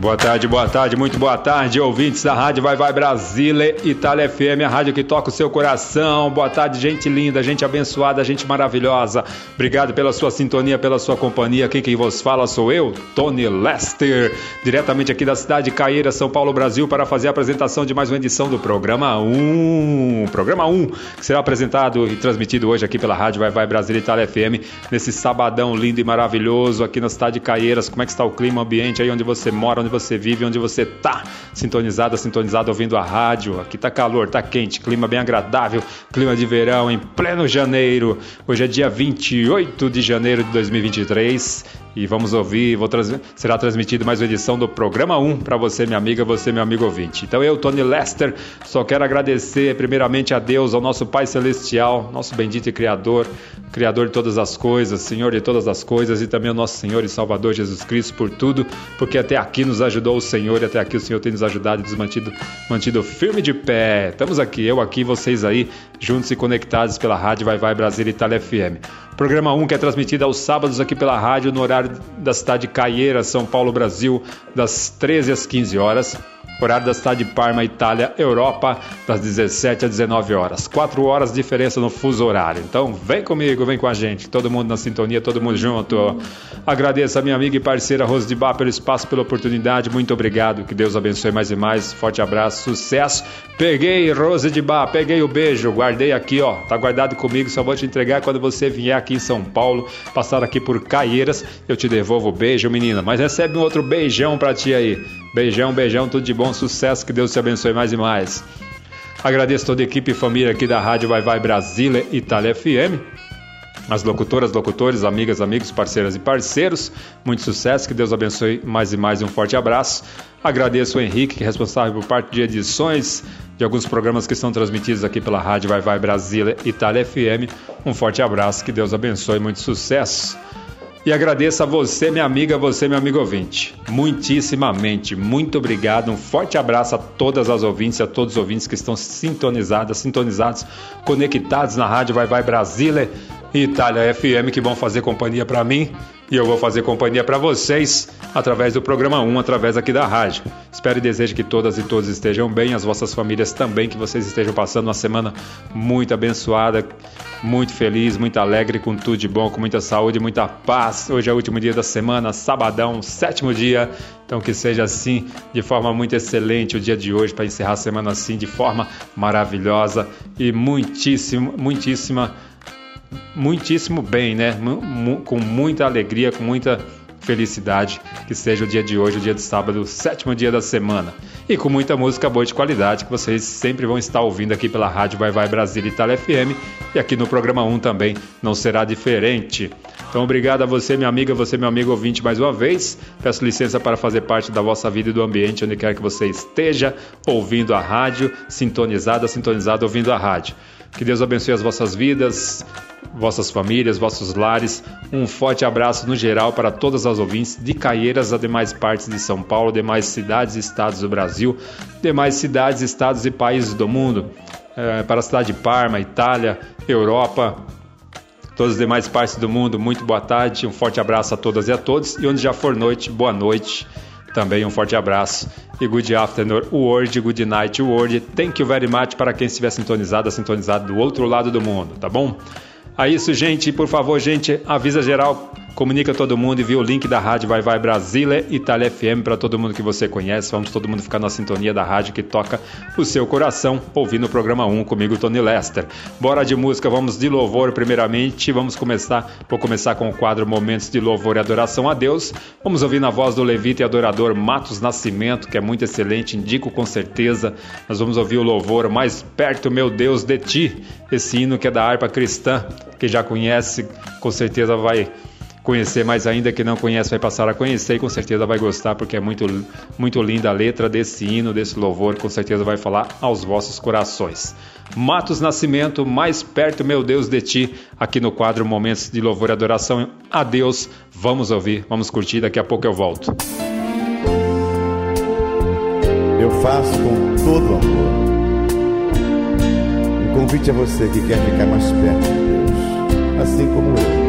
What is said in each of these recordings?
Boa tarde, boa tarde, muito boa tarde, ouvintes da Rádio Vai Vai Brasília, Itália FM, a rádio que toca o seu coração. Boa tarde, gente linda, gente abençoada, gente maravilhosa. Obrigado pela sua sintonia, pela sua companhia. Quem quem vos fala sou eu, Tony Lester, diretamente aqui da cidade de Caeira, São Paulo, Brasil, para fazer a apresentação de mais uma edição do programa 1. Programa 1, que será apresentado e transmitido hoje aqui pela Rádio Vai Vai Brasília, Itália FM, nesse sabadão lindo e maravilhoso aqui na cidade de Caeiras. Como é que está o clima, ambiente aí onde você mora, onde você vive, onde você tá, sintonizada, sintonizado ouvindo a rádio. Aqui tá calor, tá quente, clima bem agradável, clima de verão em pleno janeiro. Hoje é dia 28 de janeiro de 2023 e vamos ouvir, vou será transmitido mais uma edição do programa 1 para você, minha amiga, você, meu amigo ouvinte. Então eu, Tony Lester, só quero agradecer primeiramente a Deus, ao nosso Pai Celestial, nosso bendito e Criador, Criador de todas as coisas, Senhor de todas as coisas e também ao nosso Senhor e Salvador Jesus Cristo por tudo, porque até aqui nos ajudou o Senhor e até aqui o Senhor tem nos ajudado e nos mantido, mantido firme de pé. Estamos aqui, eu aqui, vocês aí, juntos e conectados pela Rádio Vai Vai Brasil Itália FM. Programa 1 que é transmitido aos sábados aqui pela rádio no horário da cidade de Caieira, São Paulo, Brasil, das 13 às 15 horas. Horário da cidade de Parma, Itália, Europa, das 17 às 19 horas. Quatro horas de diferença no fuso horário. Então vem comigo, vem com a gente. Todo mundo na sintonia, todo mundo junto. Agradeço a minha amiga e parceira Rose de Bar pelo espaço, pela oportunidade. Muito obrigado. Que Deus abençoe mais e mais. Forte abraço, sucesso. Peguei Rose de Bar, peguei o beijo, guardei aqui, ó. Tá guardado comigo, só vou te entregar quando você vier aqui em São Paulo, passar aqui por Caieiras. Eu te devolvo o beijo, menina. Mas recebe um outro beijão pra ti aí. Beijão, beijão, tudo de bom, sucesso, que Deus te abençoe mais e mais. Agradeço toda a equipe e família aqui da Rádio Vai Vai Brasília Itália FM. As locutoras, locutores, amigas, amigos, parceiras e parceiros, muito sucesso, que Deus abençoe mais e mais e um forte abraço. Agradeço o Henrique, que é responsável por parte de edições de alguns programas que são transmitidos aqui pela Rádio Vai Vai Brasília Itália FM. Um forte abraço, que Deus abençoe, muito sucesso. E agradeço a você, minha amiga, você, meu amigo ouvinte. Muitíssimamente, muito obrigado. Um forte abraço a todas as ouvintes, a todos os ouvintes que estão sintonizados, sintonizados, conectados na rádio Vai Vai Brasília e Itália FM, que vão fazer companhia para mim e eu vou fazer companhia para vocês através do programa 1, através aqui da rádio. Espero e desejo que todas e todos estejam bem, as vossas famílias também, que vocês estejam passando uma semana muito abençoada, muito feliz, muito alegre, com tudo de bom, com muita saúde, muita paz. Hoje é o último dia da semana, sabadão, sétimo dia. Então que seja assim, de forma muito excelente o dia de hoje para encerrar a semana assim de forma maravilhosa e muitíssimo, muitíssima muitíssimo bem, né? Com muita alegria, com muita felicidade. Que seja o dia de hoje, o dia de sábado, o sétimo dia da semana. E com muita música boa de qualidade que vocês sempre vão estar ouvindo aqui pela Rádio Vai Vai Brasília Itália FM. E aqui no programa 1 também não será diferente. Então, obrigado a você, minha amiga, você, meu amigo ouvinte, mais uma vez. Peço licença para fazer parte da vossa vida e do ambiente onde quer que você esteja, ouvindo a rádio, sintonizada, sintonizada, ouvindo a rádio. Que Deus abençoe as vossas vidas, vossas famílias, vossos lares. Um forte abraço no geral para todas as ouvintes de Caieiras a demais partes de São Paulo, demais cidades e estados do Brasil, demais cidades, estados e países do mundo. É, para a cidade de Parma, Itália, Europa, todas as demais partes do mundo, muito boa tarde, um forte abraço a todas e a todos. E onde já for noite, boa noite. também um forte abraço e good afternoon, word, good night, word. Thank you very much para quem estiver sintonizado, sintonizado do outro lado do mundo, tá bom? É isso, gente. Por favor, gente, avisa geral Comunica todo mundo e vê o link da rádio Vai Vai Brasília Itália FM para todo mundo que você conhece. Vamos todo mundo ficar na sintonia da rádio que toca o seu coração, ouvindo o programa 1 comigo, Tony Lester. Bora de música, vamos de louvor primeiramente. Vamos começar, vou começar com o quadro Momentos de Louvor e Adoração a Deus. Vamos ouvir na voz do levita e adorador Matos Nascimento, que é muito excelente, indico com certeza. Nós vamos ouvir o louvor Mais Perto, Meu Deus, de Ti, esse hino que é da harpa cristã, que já conhece, com certeza vai conhecer mais ainda, que não conhece vai passar a conhecer e com certeza vai gostar, porque é muito, muito linda a letra desse hino, desse louvor, com certeza vai falar aos vossos corações. Matos Nascimento, mais perto, meu Deus, de ti, aqui no quadro Momentos de Louvor e Adoração a Deus. Vamos ouvir, vamos curtir, daqui a pouco eu volto. Eu faço com todo amor um convite a você que quer ficar mais perto de Deus, assim como eu.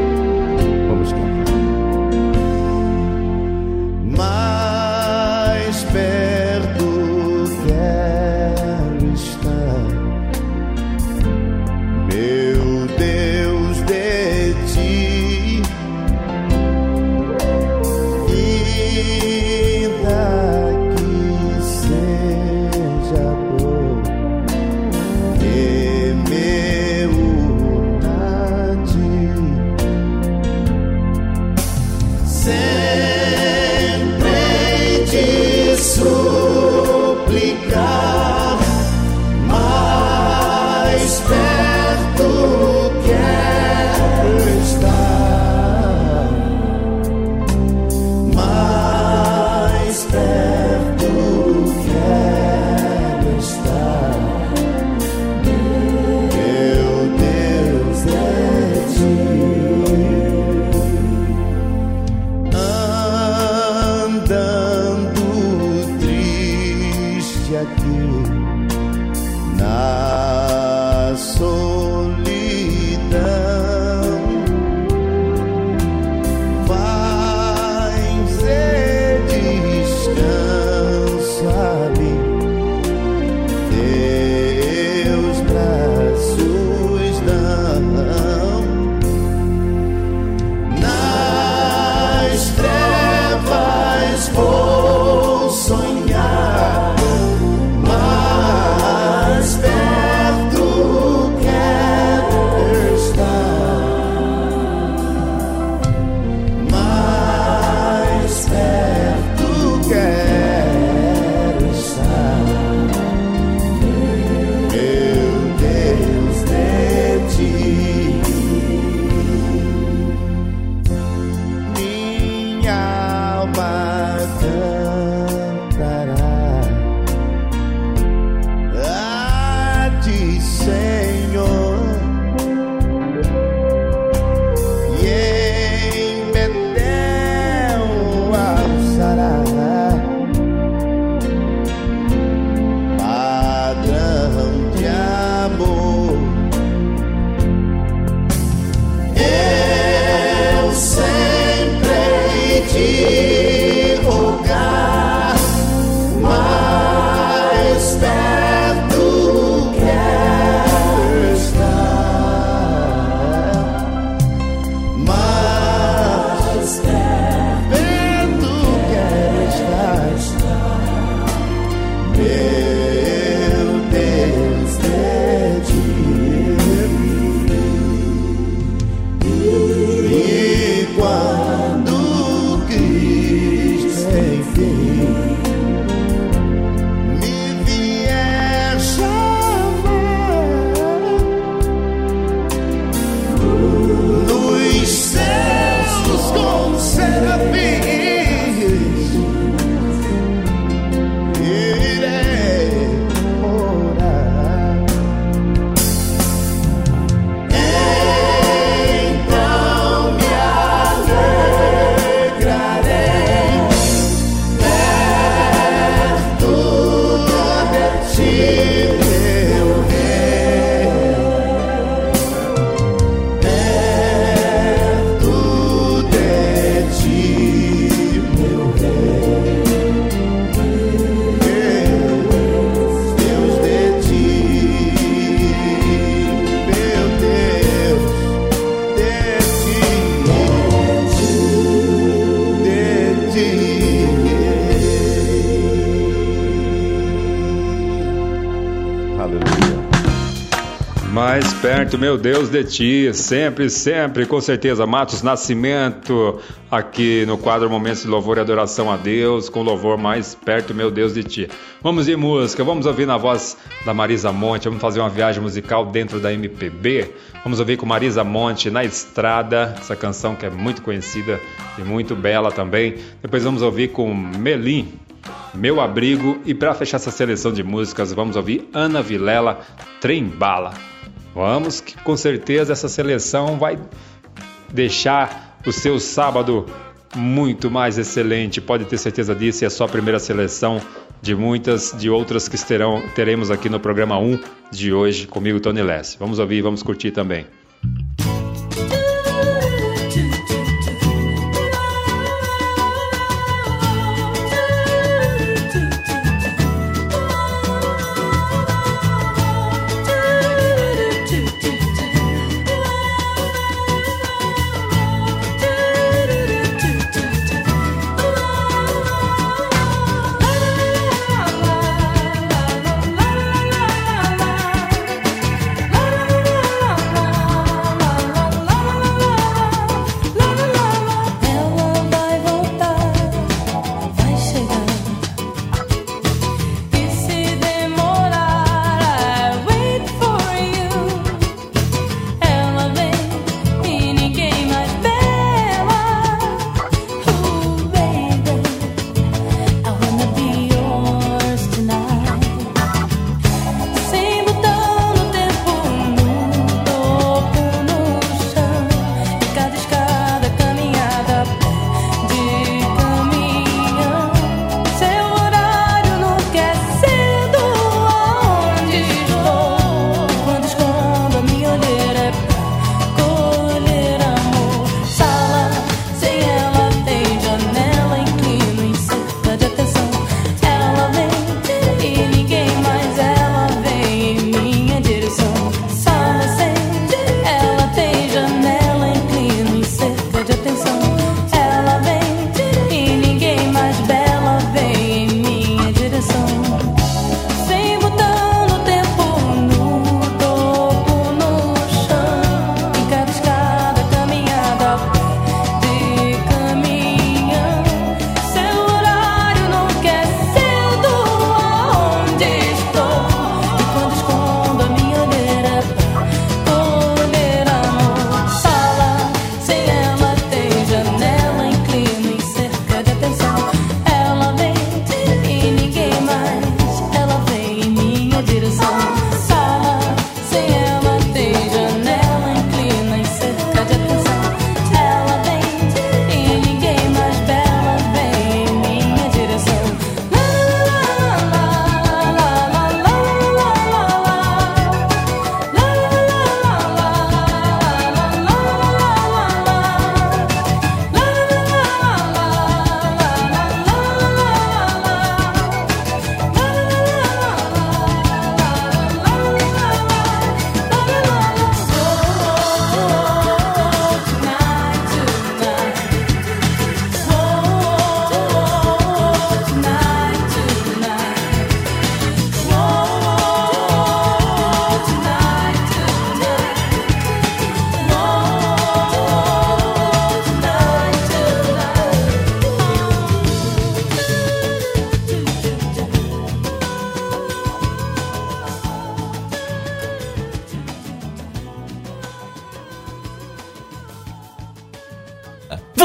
Perto, meu Deus, de ti, sempre, sempre, com certeza. Matos Nascimento, aqui no quadro Momentos de Louvor e Adoração a Deus, com louvor mais perto, meu Deus, de ti. Vamos de música, vamos ouvir na voz da Marisa Monte, vamos fazer uma viagem musical dentro da MPB. Vamos ouvir com Marisa Monte na estrada, essa canção que é muito conhecida e muito bela também. Depois vamos ouvir com Melim, meu Abrigo. E para fechar essa seleção de músicas, vamos ouvir Ana Vilela, Trem Bala. Vamos, com certeza essa seleção vai deixar o seu sábado muito mais excelente. Pode ter certeza disso. E é só a primeira seleção de muitas, de outras que terão, teremos aqui no programa 1 de hoje comigo, Tony Less. Vamos ouvir vamos curtir também.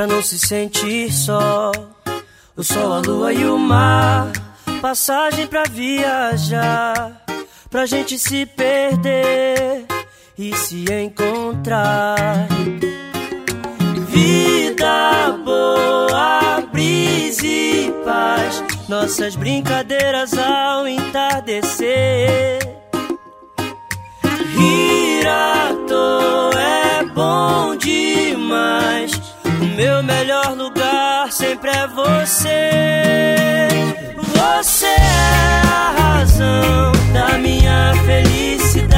pra não se sentir só. O sol, a lua e o mar, passagem pra viajar, pra gente se perder e se encontrar. Vida boa, brisa e paz, nossas brincadeiras ao entardecer. Rir à toa é bom meu melhor lugar sempre é você. Você é a razão da minha felicidade.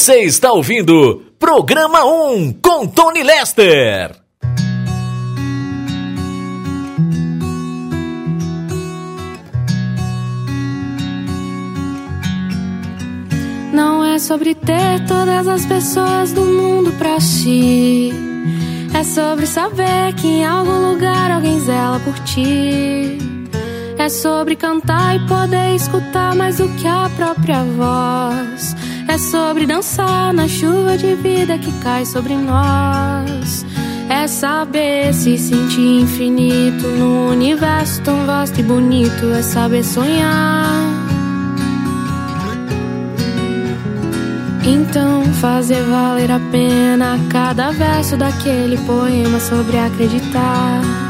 Você está ouvindo Programa 1 com Tony Lester. Não é sobre ter todas as pessoas do mundo pra si. É sobre saber que em algum lugar alguém zela por ti. É sobre cantar e poder escutar mais do que a própria voz. É sobre dançar na chuva de vida que cai sobre nós. É saber se sentir infinito no universo tão vasto e bonito. É saber sonhar. Então fazer valer a pena cada verso daquele poema sobre acreditar.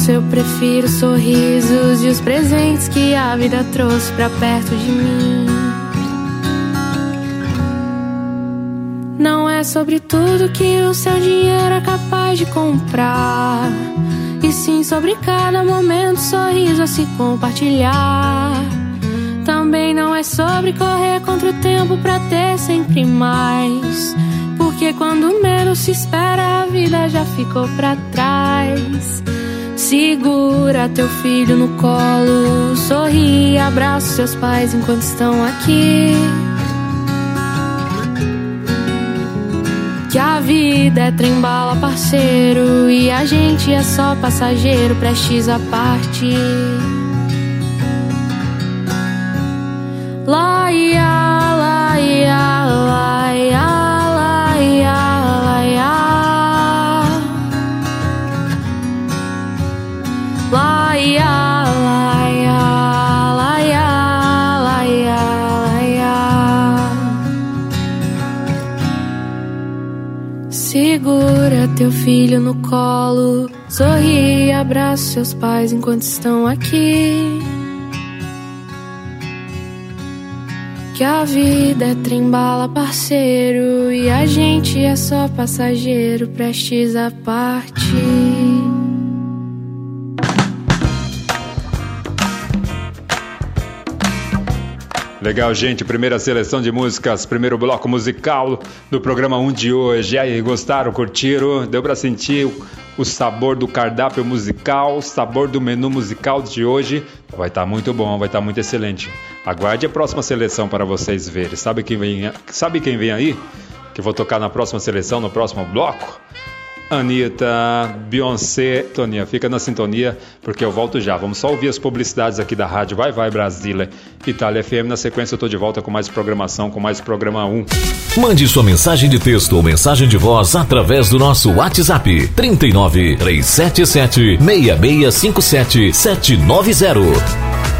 Isso eu prefiro os sorrisos e os presentes que a vida trouxe pra perto de mim. Não é sobre tudo que o seu dinheiro é capaz de comprar. E sim sobre cada momento, sorriso a se compartilhar. Também não é sobre correr contra o tempo pra ter sempre mais. Porque quando menos se espera, a vida já ficou pra trás. Segura teu filho no colo, sorri, abraça seus pais enquanto estão aqui. Que a vida é trembala, parceiro, e a gente é só passageiro, prestes a partir. Lá, teu filho no colo, sorri e abraça seus pais enquanto estão aqui. Que a vida é trembala, parceiro, e a gente é só passageiro, prestes a partir. Legal, gente. Primeira seleção de músicas, primeiro bloco musical do programa 1 de hoje. E aí, gostaram, curtiram? Deu pra sentir o, sabor do cardápio musical, o sabor do menu musical de hoje? Vai estar muito bom, vai estar muito excelente. Aguarde a próxima seleção para vocês verem. Sabe quem vem, sabe quem vem aí? Que eu vou tocar na próxima seleção, no próximo bloco? Anitta, Beyoncé, Toninha, fica na sintonia porque eu volto já. Vamos só ouvir as publicidades aqui da rádio Vai Vai Brasília, Itália FM. Na sequência eu tô de volta com mais programação, com mais programa 1. Mande sua mensagem de texto ou mensagem de voz através do nosso WhatsApp 39 377 6657 790.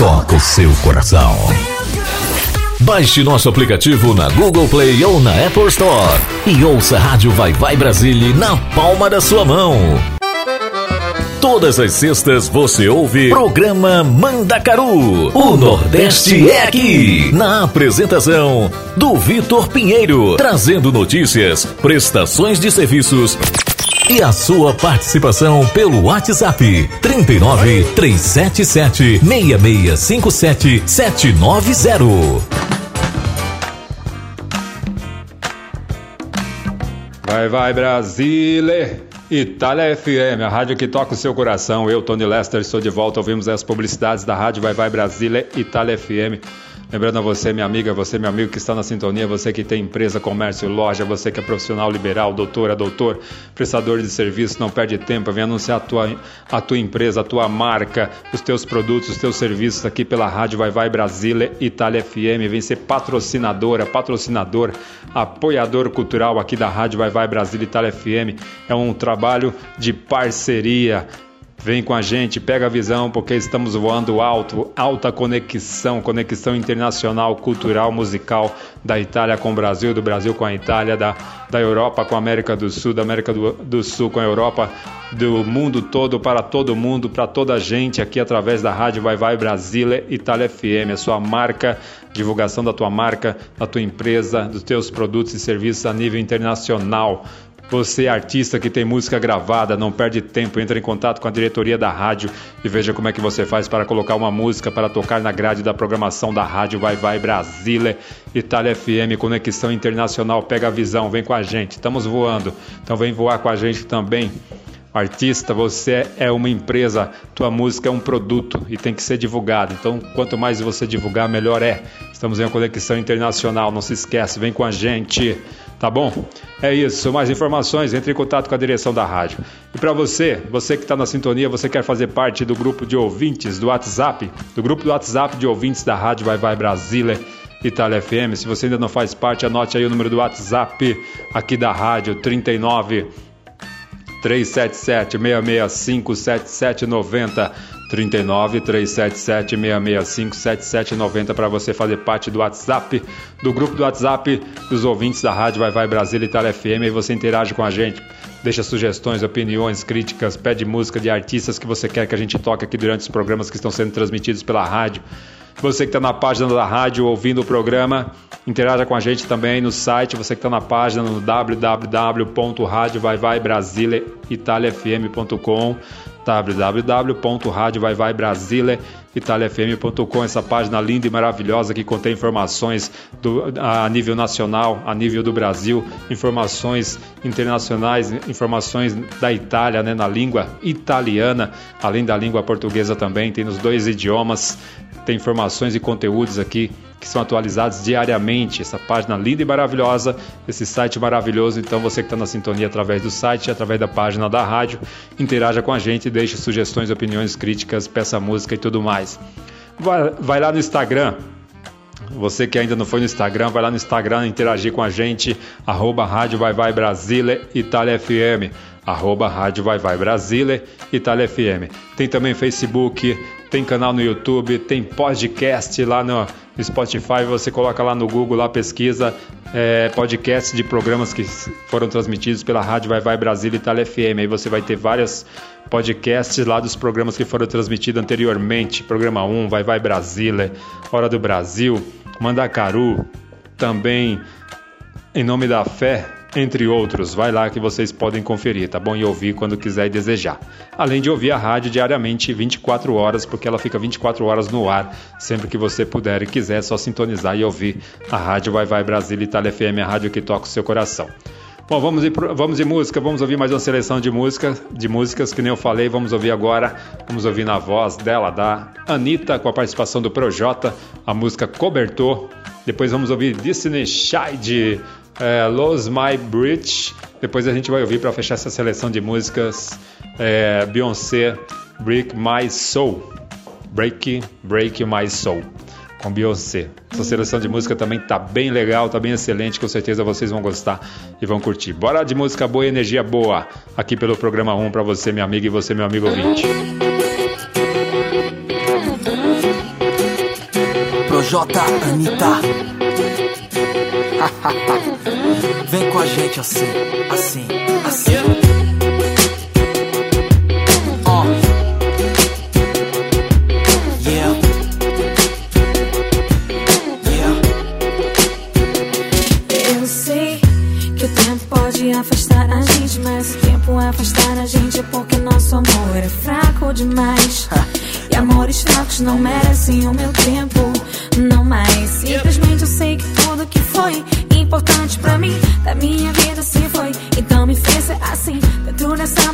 toca o seu coração. Baixe nosso aplicativo na Google Play ou na Apple Store e ouça a Rádio Vai Vai Brasília na palma da sua mão. Todas as sextas você ouve programa Mandacaru. O Nordeste é aqui. Na apresentação do Vitor Pinheiro, trazendo notícias, prestações de serviços e a sua participação pelo WhatsApp 39 377 6657 790. Vai, vai, Brasília! Itália FM, a rádio que toca o seu coração. Eu, Tony Lester, estou de volta. Ouvimos as publicidades da rádio Vai Vai Brasília, Itália FM. Lembrando a você, minha amiga, você, meu amigo que está na sintonia, você que tem empresa, comércio, loja, você que é profissional liberal, doutora, doutor, prestador de serviço, não perde tempo, vem anunciar a tua, a tua empresa, a tua marca, os teus produtos, os teus serviços aqui pela Rádio Vai Vai Brasília, Itália FM, vem ser patrocinadora, patrocinador, apoiador cultural aqui da Rádio Vai Vai Brasília, Itália FM. É um trabalho de parceria Vem com a gente, pega a visão, porque estamos voando alto, alta conexão, conexão internacional, cultural, musical da Itália com o Brasil, do Brasil com a Itália, da, da Europa com a América do Sul, da América do, do Sul com a Europa, do mundo todo para todo mundo, para toda a gente aqui através da rádio Vai Vai Brasília Itália FM, a sua marca, divulgação da tua marca, da tua empresa, dos teus produtos e serviços a nível internacional. Você, artista que tem música gravada, não perde tempo, entre em contato com a diretoria da rádio e veja como é que você faz para colocar uma música para tocar na grade da programação da rádio Vai Vai Brasília, Itália FM, Conexão Internacional. Pega a visão, vem com a gente, estamos voando, então vem voar com a gente também. Artista, você é uma empresa, tua música é um produto e tem que ser divulgado. Então, quanto mais você divulgar, melhor é. Estamos em uma conexão internacional, não se esquece, vem com a gente. Tá bom? É isso. Mais informações, entre em contato com a direção da rádio. E para você, você que está na sintonia, você quer fazer parte do grupo de ouvintes do WhatsApp, do grupo do WhatsApp de ouvintes da rádio Vai Vai Brasília. Itália FM. Se você ainda não faz parte, anote aí o número do WhatsApp aqui da rádio 39 377 665 7790 39 377 665 7790 para você fazer parte do WhatsApp, do grupo do WhatsApp dos ouvintes da Rádio Vai Vai Brasília Itália FM e você interage com a gente. Deixa sugestões, opiniões, críticas, pede música de artistas que você quer que a gente toque aqui durante os programas que estão sendo transmitidos pela rádio. Você que está na página da rádio ouvindo o programa, interaja com a gente também no site. Você que está na página no www.radiovaivaibrasileitaliafm.com www.radiovaivaibrasileitaliafm.com essa página linda e maravilhosa que contém informações do, a nível nacional, a nível do Brasil, informações internacionais, informações da Itália, né, na língua italiana, além da língua portuguesa também, tem nos dois idiomas, tem informações e conteúdos aqui que são atualizados diariamente. Essa página linda e maravilhosa, esse site maravilhoso. Então, você que está na sintonia através do site, através da página da rádio, interaja com a gente, deixe sugestões, opiniões, críticas, peça música e tudo mais. Vai, vai lá no Instagram. Você que ainda não foi no Instagram, vai lá no Instagram interagir com a gente, arroba Rádio Vai Vai Brasília Itália FM, arroba Rádio Vai Vai Brasília Itália FM. Tem também Facebook, tem canal no YouTube, tem podcast lá no Spotify, você coloca lá no Google, lá pesquisa é, podcast de programas que foram transmitidos pela Rádio Vai Vai Brasília Itália FM. Aí você vai ter vários podcasts lá dos programas que foram transmitidos anteriormente. Programa 1, Vai Vai Brasília, Hora do Brasil, Mandacaru, também Em Nome da Fé, entre outros. Vai lá que vocês podem conferir, tá bom? E ouvir quando quiser e desejar. Além de ouvir a rádio diariamente 24 horas, porque ela fica 24 horas no ar, sempre que você puder e quiser, é só sintonizar e ouvir a rádio Vai Vai Brasília Itália FM, a rádio que toca o seu coração. Bom, vamos de, vamos de música, vamos ouvir mais uma seleção de músicas, de músicas que nem eu falei, vamos ouvir agora, vamos ouvir na voz dela, da Anitta, com a participação do Projota, a música Cobertor. Depois vamos ouvir Disney Shide, é, Lose My Bridge. Depois a gente vai ouvir para fechar essa seleção de músicas é, Beyoncé, Break My Soul. Break, Break My Soul com Beyoncé. Essa seleção de música também tá bem legal, tá bem excelente, com certeza vocês vão gostar e vão curtir. Bora de música boa e energia boa aqui pelo programa 1 para você, minha amiga, e você, meu amigo ouvinte. Projota Anitta. Vem com a gente assim, assim, assim. Oh. Yeah. Yeah. Eu sei que o tempo pode afastar a gente, mas o tempo afastar a gente é porque nosso amor é fraco demais. E amores fracos não merecem o meu tempo,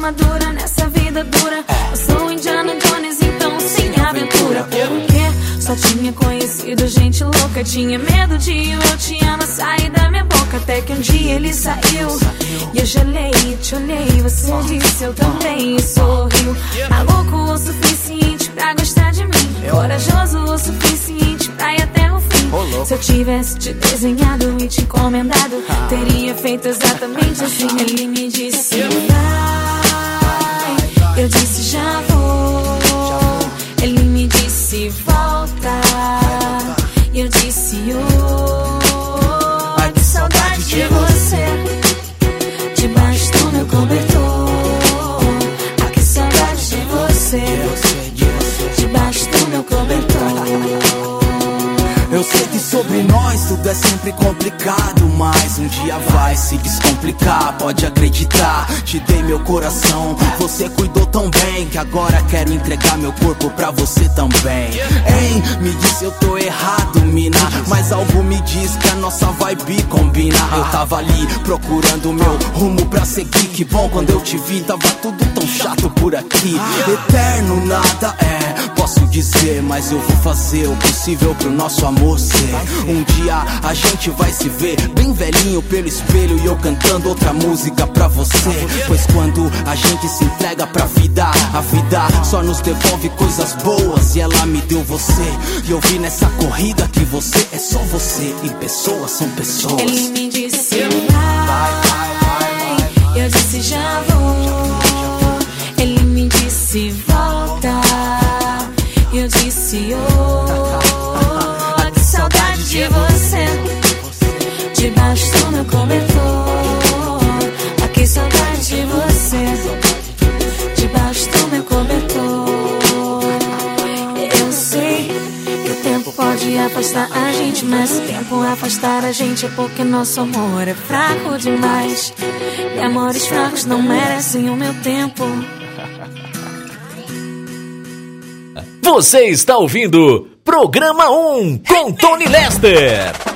armadura, nessa vida dura. Eu sou Indiana Jones, então sem aventura. Porque só tinha conhecido gente louca, tinha medo de o eu te amo sair da minha boca. Até que um dia ele saiu e eu gelei, te olhei. Você disse eu também e sorriu. Maluco o suficiente pra gostar de mim, corajoso o suficiente pra ir até o fim. Se eu tivesse te desenhado e te encomendado, teria feito exatamente assim. Ele me disse vai, eu disse já vou. Tudo é sempre complicado, mas um dia vai se descomplicar, pode acreditar. Te dei meu coração, você cuidou tão bem que agora quero entregar meu corpo pra você também. Hein, me disse eu tô errado, mina, mas algo me diz que a nossa vibe combina. Eu tava ali procurando meu rumo pra seguir, que bom quando eu te vi, tava tudo tão chato por aqui. Eterno nada é, posso dizer, mas eu vou fazer o possível pro nosso amor ser. Um dia a gente vai se ver bem velhinho pelo espelho e eu cantando outra música pra você. Pois quando a gente se entrega pra vida, a vida só nos devolve coisas boas e ela me deu você. E eu vi nessa corrida que você é só você e pessoas são pessoas. Ele me disse vai, afastar a gente, mas o tempo afastar a gente é porque nosso amor é fraco demais. E amores fracos não merecem o meu tempo. Você está ouvindo Programa 1 com Tony Lester.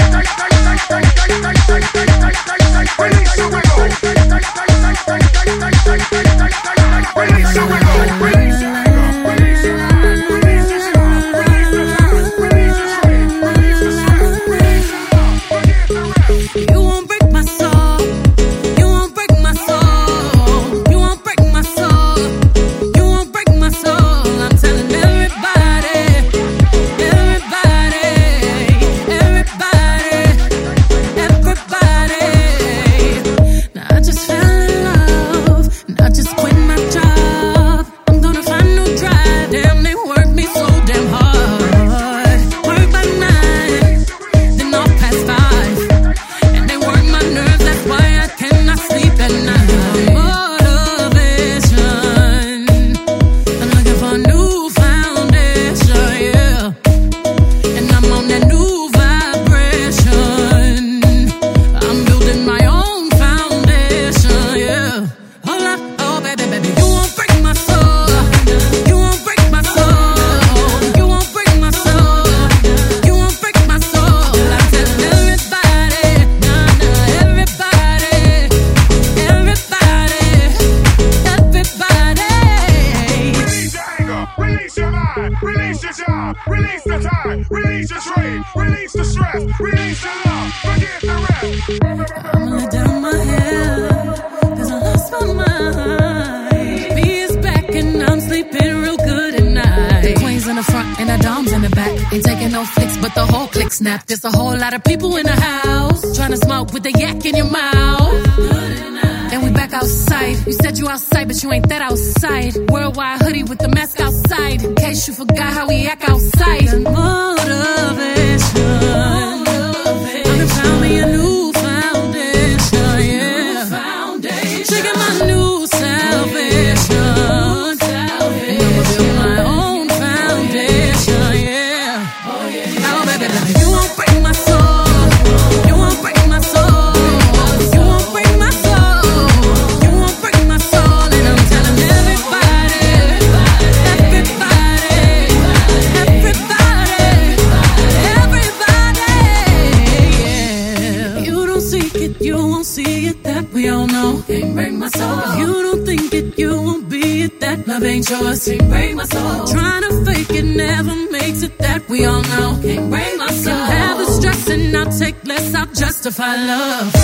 to love.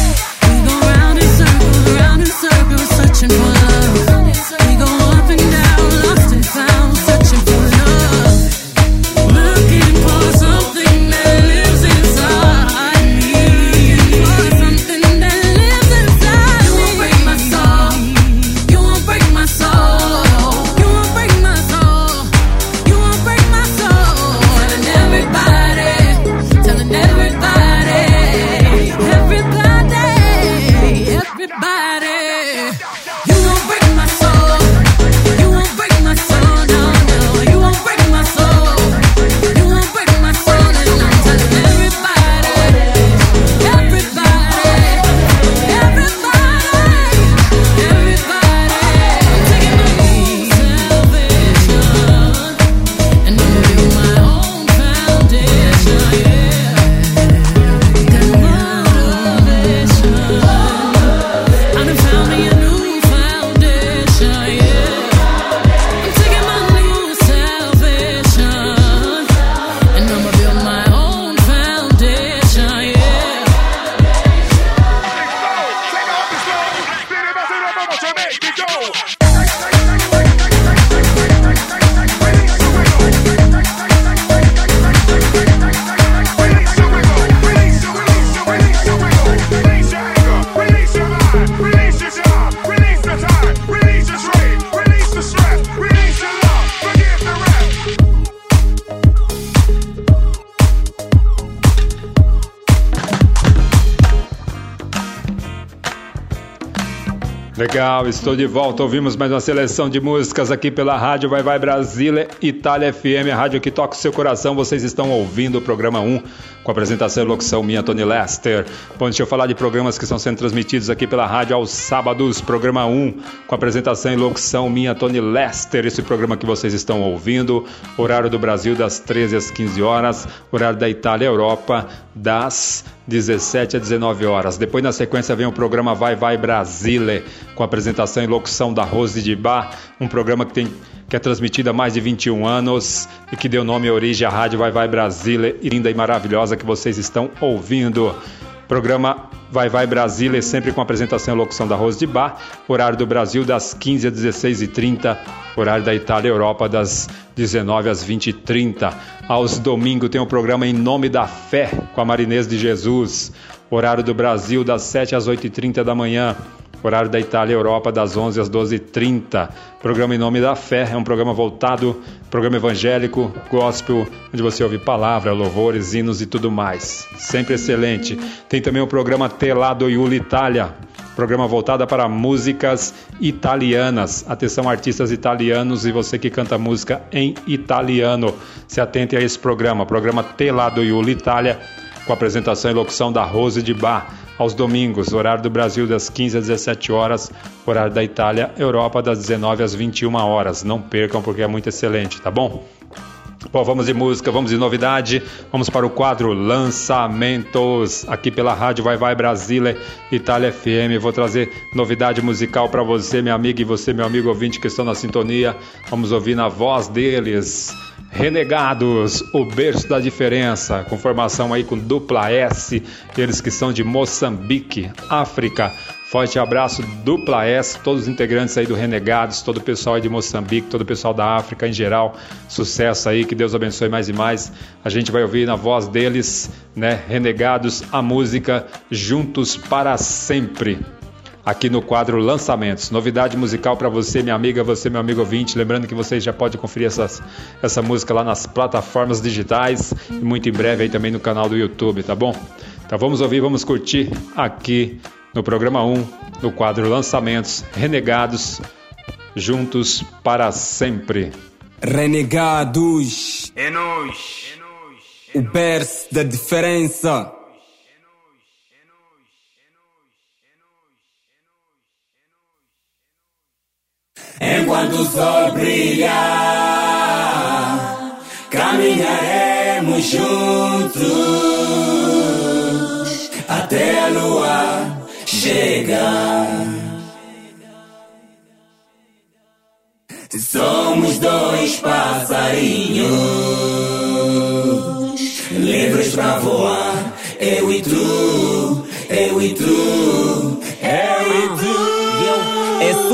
Estou de volta. Ouvimos mais uma seleção de músicas aqui pela Rádio Vai Vai Brasília, Itália FM, a rádio que toca o seu coração. Vocês estão ouvindo o programa 1 com apresentação e locução minha, Tony Lester. Bom, deixa eu falar de programas que estão sendo transmitidos aqui pela rádio aos sábados. Programa 1 com apresentação e locução minha, Tony Lester. Esse programa que vocês estão ouvindo, horário do Brasil das 13 às 15 horas, horário da Itália Europa das 17 a 19 horas. Depois, na sequência, vem o programa Vai Vai Brasile, com apresentação e locução da Rose de Bar, um programa que, tem, que é transmitido há mais de 21 anos e que deu nome e origem à Rádio Vai Vai Brasile, linda e maravilhosa que vocês estão ouvindo. Programa Vai Vai Brasília, sempre com apresentação e locução da Rose de Bar, horário do Brasil das 15 às 16h30, horário da Itália e Europa das 19 às 20h30. Aos domingos tem o programa Em Nome da Fé, com a Marinês de Jesus, horário do Brasil das 7 às 8h30 da manhã. Horário da Itália Europa das 11 às 12h30. Programa Em Nome da Fé é um programa voltado, programa evangélico, gospel, onde você ouve palavra, louvores, hinos e tudo mais. Sempre excelente. Tem também o programa Telado Iula Itália, programa voltado para músicas italianas. Atenção, artistas italianos e você que canta música em italiano. Se atente a esse programa, programa Telado Iula Itália, com apresentação e locução da Rose de Bar aos domingos, horário do Brasil das 15 às 17 horas, horário da Itália, Europa das 19 às 21 horas. Não percam porque é muito excelente, tá bom? Bom, vamos de música, vamos de novidade. Vamos para o quadro Lançamentos aqui pela Rádio Vai Vai Brasília Itália FM. Vou trazer novidade musical para você, minha amiga, e você, meu amigo ouvinte que estão na sintonia. Vamos ouvir na voz deles. Renegados, o berço da diferença, com formação aí com dupla S, eles que são de Moçambique, África. Forte abraço, dupla S, todos os integrantes aí do Renegados, todo o pessoal aí de Moçambique, todo o pessoal da África em geral. Sucesso aí, que Deus abençoe mais e mais. A gente vai ouvir na voz deles, né, Renegados, a música Juntos para Sempre aqui no quadro Lançamentos. Novidade musical para você, minha amiga, você, meu amigo ouvinte. Lembrando que você já pode conferir essas, essa música lá nas plataformas digitais e muito em breve aí também no canal do YouTube, tá bom? Então vamos ouvir, vamos curtir aqui no programa 1, no quadro Lançamentos Renegados, juntos para sempre. Renegados. É nós. O berço da diferença. Enquanto o sol brilha, caminharemos juntos até a lua chegar. Somos dois passarinhos livres pra voar. Eu e tu, eu e tu.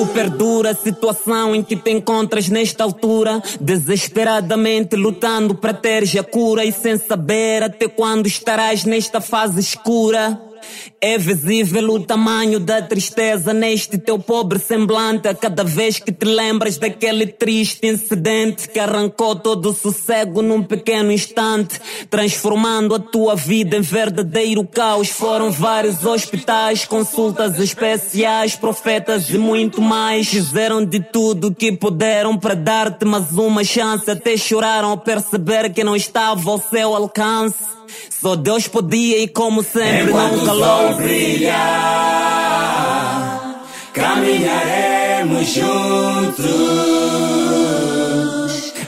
É super dura a situação em que te encontras nesta altura, desesperadamente lutando para teres a cura e sem saber até quando estarás nesta fase escura. É visível o tamanho da tristeza neste teu pobre semblante a cada vez que te lembras daquele triste incidente que arrancou todo o sossego num pequeno instante, transformando a tua vida em verdadeiro caos. Foram vários hospitais, consultas especiais, profetas e muito mais. Fizeram de tudo o que puderam para dar-te mais uma chance, até choraram ao perceber que não estava ao seu alcance. Só Deus podia e como sempre Enquanto não o calou. sol brilha, caminharemos juntos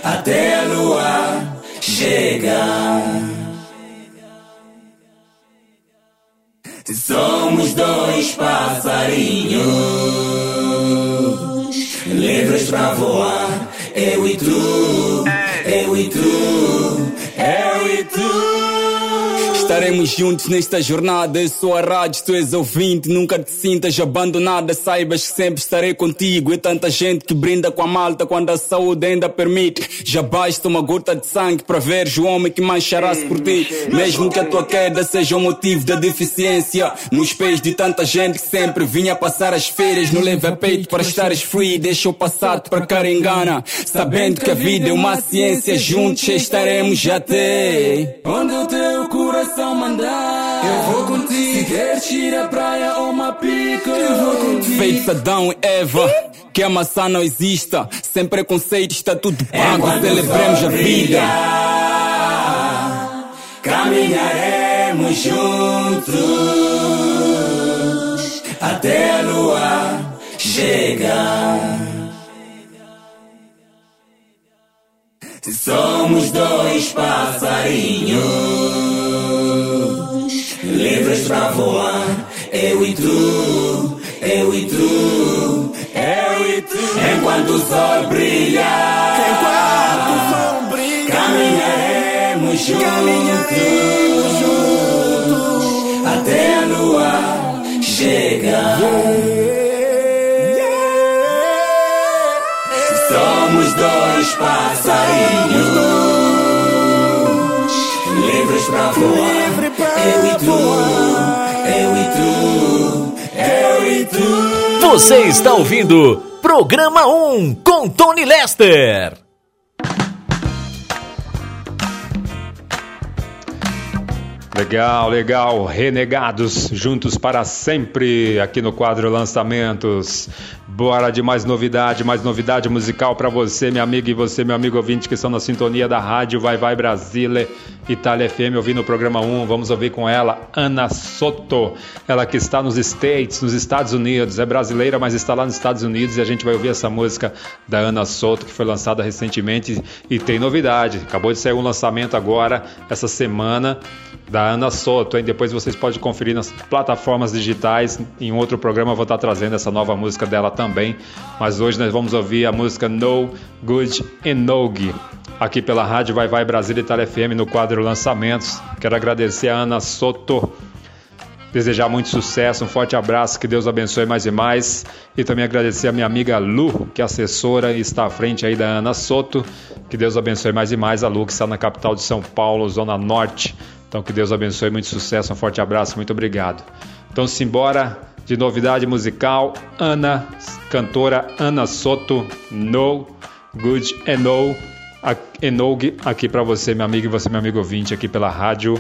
até a lua chegar. Somos dois passarinhos livres pra voar. Eu e tu, eu e tu, eu e tu. Estaremos juntos nesta jornada. Eu sou a rádio, tu és ouvinte. Nunca te sintas abandonada. Saibas que sempre estarei contigo. E tanta gente que brinda com a malta quando a saúde ainda permite. Já basta uma gota de sangue para veres o homem que manchará-se por ti. Mesmo que a tua queda seja o motivo da deficiência. Nos pés de tanta gente que sempre vinha passar as férias. Não leva a peito para estares free. Deixa o passado para cara engana. Sabendo que a vida é uma ciência. Juntos estaremos até. Onde o teu coração mandar, eu vou contigo. Se queres ir à praia ou uma pica, eu vou contigo. Feito Adão e Eva, que a maçã não exista. Sem preconceito está tudo pago. Enquanto Celebremos a vida. Caminharemos juntos até a lua chegar. Somos dois passarinhos livres pra voar. Eu e tu, eu e tu, eu e tu. Enquanto o sol brilha, enquanto o sol brilha, caminharemos juntos, até a lua chegar. Somos dois passarinhos livres pra voar. Eu e tu, eu e tu, eu e tu. Você está ouvindo Programa 1 com Tony Lester. Legal, legal. Renegados juntos para sempre aqui no quadro Lançamentos. Bora de mais novidade, mais novidade musical para você, minha amiga, e você, meu amigo ouvinte, que estão na sintonia da rádio Vai Vai Brasília, Itália FM, ouvindo o programa 1. Vamos ouvir com ela, Ana Soto. Ela que está nos States, nos Estados Unidos. É brasileira, mas está lá nos Estados Unidos. E a gente vai ouvir essa música da Ana Soto, que foi lançada recentemente. E tem novidade. Acabou de sair um lançamento agora, essa semana da Ana Soto. Hein? Depois vocês podem conferir nas plataformas digitais. Em outro programa eu vou estar trazendo essa nova música dela também. Mas hoje nós vamos ouvir a música No Good Enogue. Aqui pela Rádio Vai Vai Brasília Itália FM no quadro Lançamentos. Quero agradecer a Ana Soto. Desejar muito sucesso, um forte abraço, que Deus abençoe mais e mais. E também agradecer a minha amiga Lu, que é assessora e está à frente aí da Ana Soto. Que Deus abençoe mais e mais. A Lu, que está na capital de São Paulo, Zona Norte. Então que Deus abençoe, muito sucesso, um forte abraço, muito obrigado. Então simbora de novidade musical, Ana, cantora Ana Soto, No Good Eno, Enog, aqui para você, meu amigo, e você, meu amigo ouvinte, aqui pela rádio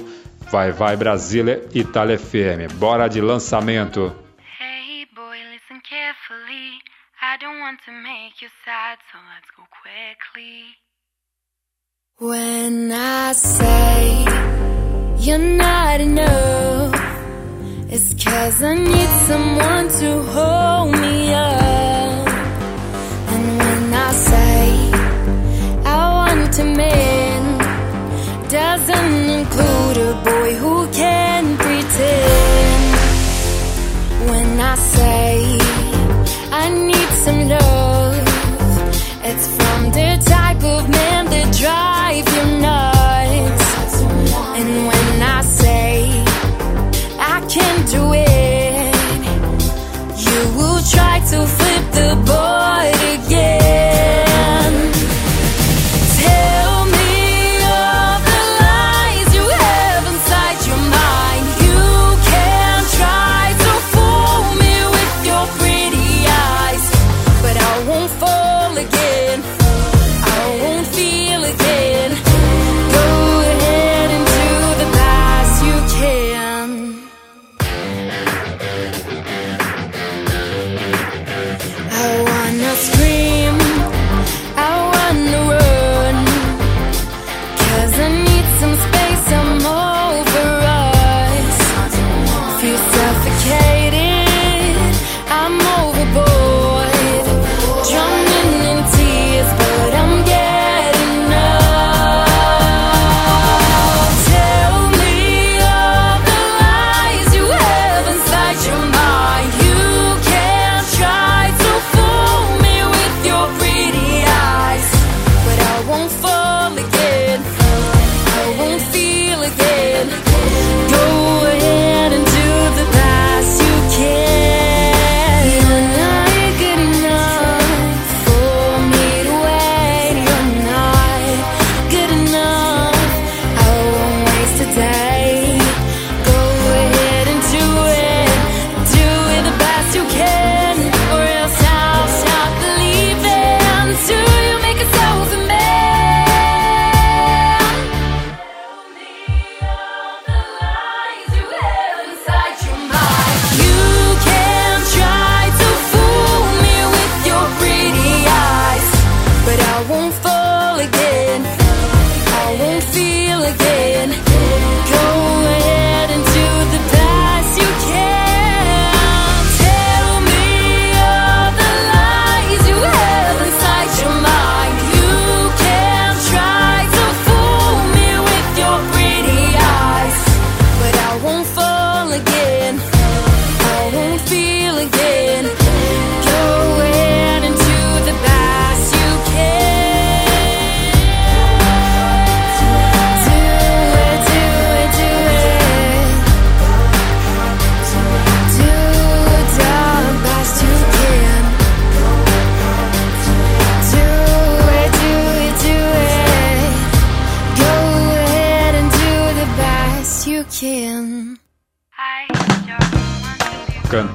Vai Vai Brasília, Itália FM. Bora de lançamento. Hey boy, listen carefully. I don't want to make you sad, so let's go quickly. When I say you're not enough, it's cause I need someone to hold me up. And when I say I want a man, doesn't include a boy who can pretend. When I say I need some love, it's from the type of man the board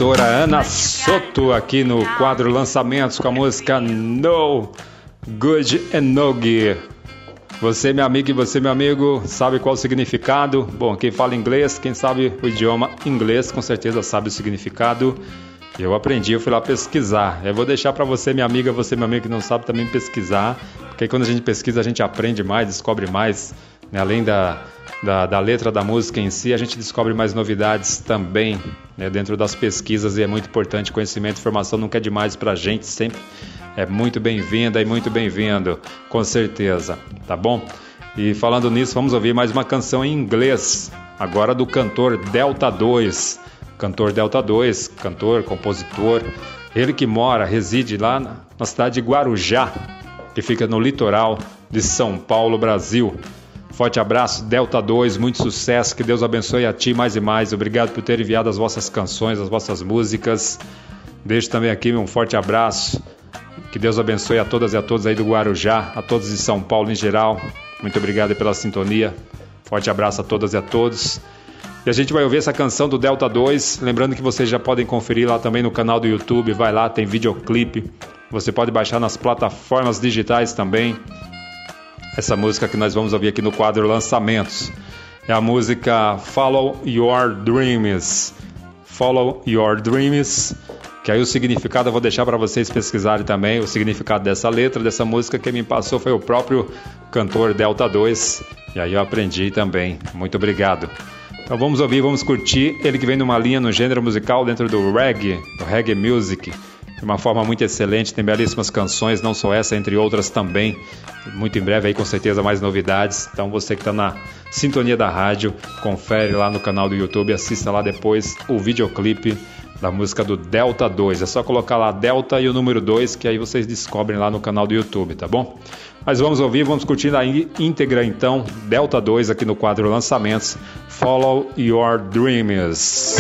Cantora Ana Soto aqui no quadro Lançamentos com a música No Good Enogue. Você, meu amigo, e você, meu amigo, sabe qual o significado? Bom, quem fala inglês, quem sabe o idioma inglês, com certeza sabe o significado. Eu aprendi, eu fui lá pesquisar. Eu vou deixar para você, minha amiga, você, meu amigo, que não sabe também pesquisar, porque quando a gente pesquisa, a gente aprende mais, descobre mais, né? além da, da, da, letra da música em si, a gente descobre mais novidades também né? dentro das pesquisas e é muito importante. Conhecimento e informação nunca é demais para a gente, sempre é muito bem-vinda e muito bem-vindo, com certeza, tá bom? E falando nisso, vamos ouvir mais uma canção em inglês, agora do cantor Delta 2. Cantor Delta 2, cantor, compositor, ele que mora, reside lá na cidade de Guarujá, que fica no litoral de São Paulo, Brasil. Forte abraço, Delta 2, muito sucesso, que Deus abençoe a ti mais e mais. Obrigado por ter enviado as vossas canções, as vossas músicas. Deixo também aqui um forte abraço que Deus abençoe a todas e a todos aí do Guarujá, a todos de São Paulo em geral. Muito obrigado pela sintonia. Forte abraço a todas e a todos. E a gente vai ouvir essa canção do Delta 2. Lembrando que vocês já podem conferir lá também no canal do YouTube. Vai lá, tem videoclipe. Você pode baixar nas plataformas digitais também. Essa música que nós vamos ouvir aqui no quadro Lançamentos é a música Follow Your Dreams. Follow Your Dreams que aí o significado eu vou deixar para vocês pesquisarem também. O significado dessa letra, dessa música que me passou foi o próprio cantor Delta 2. E aí eu aprendi também. Muito obrigado. Então vamos ouvir, vamos curtir. Ele que vem numa linha no gênero musical dentro do reggae, do reggae music. De uma forma muito excelente, tem belíssimas canções, não só essa, entre outras também. Muito em breve aí com certeza mais novidades. Então você que está na sintonia da rádio, confere lá no canal do YouTube, assista lá depois o videoclipe da música do Delta 2. É só colocar lá Delta e o número 2 que aí vocês descobrem lá no canal do YouTube, tá bom? Mas vamos ouvir, vamos curtir a íntegra então, Delta 2 aqui no quadro Lançamentos, Follow Your Dreams.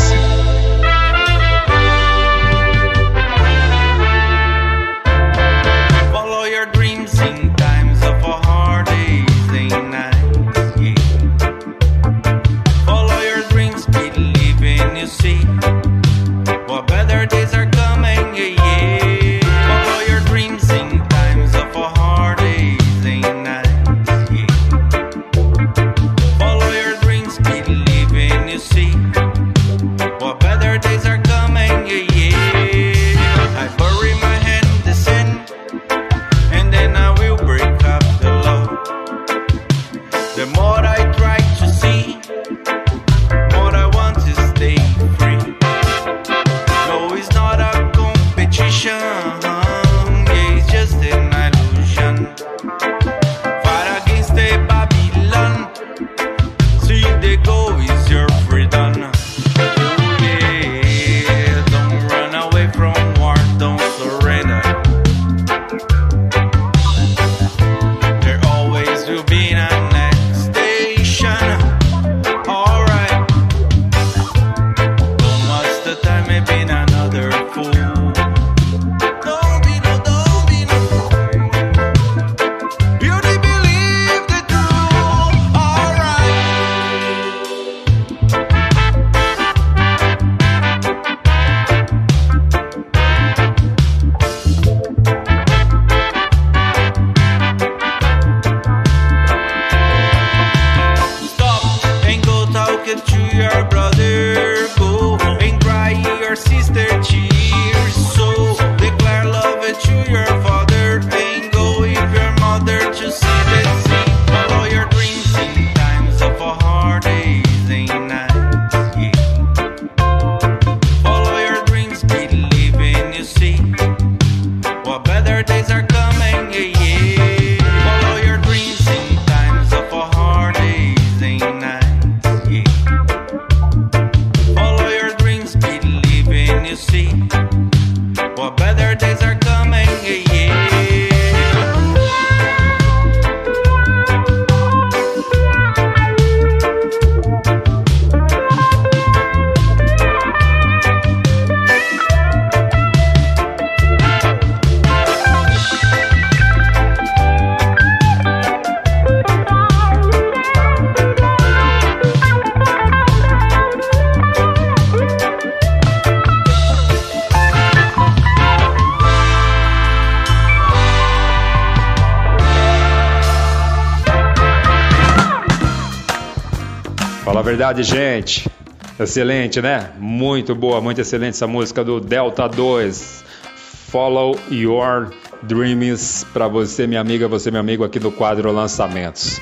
Verdade, gente. Excelente, né? Muito boa, muito excelente essa música do Delta 2. Follow Your Dreams para você, minha amiga, você, meu amigo, aqui no quadro Lançamentos.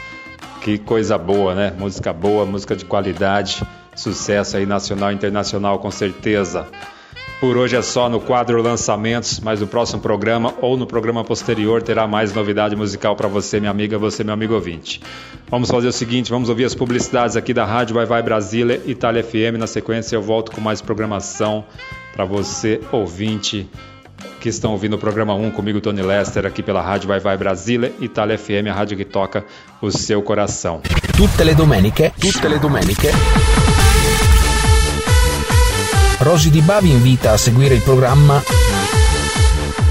Que coisa boa, né? Música boa, música de qualidade, sucesso aí nacional e internacional com certeza. Por hoje é só no quadro Lançamentos, mas no próximo programa ou no programa posterior terá mais novidade musical para você, minha amiga, você, meu amigo ouvinte. Vamos fazer o seguinte, vamos ouvir as publicidades aqui da Rádio Vai Vai Brasília, Itália FM. Na sequência eu volto com mais programação para você, ouvinte, que estão ouvindo o programa 1 comigo, Tony Lester, aqui pela Rádio Vai Vai Brasília, Itália FM, a rádio que toca o seu coração. Tutte le domeniche, tutte le domeniche. Rosy Di Bavi invita a seguire il programma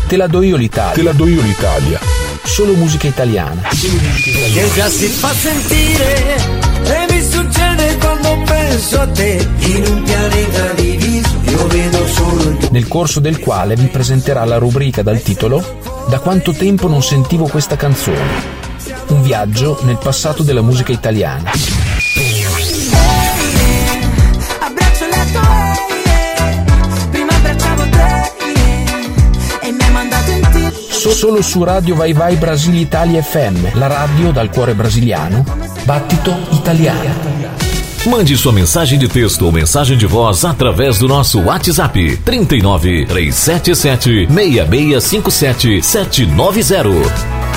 Te la do io l'Italia. Te la do io l'Italia. Solo musica italiana. Che già si fa sentire e mi succede quando penso a te in un pianeta diviso io vedo solo il Nel corso del quale vi presenterà la rubrica dal titolo Da quanto tempo non sentivo questa canzone. Un viaggio nel passato della musica italiana. Solo su Radio Vai Vai Brasile Italia FM, la radio dal cuore brasiliano. Battito italiano. Mande sua mensagem de texto ou mensagem de voz através do nosso WhatsApp 39 377 6657 790.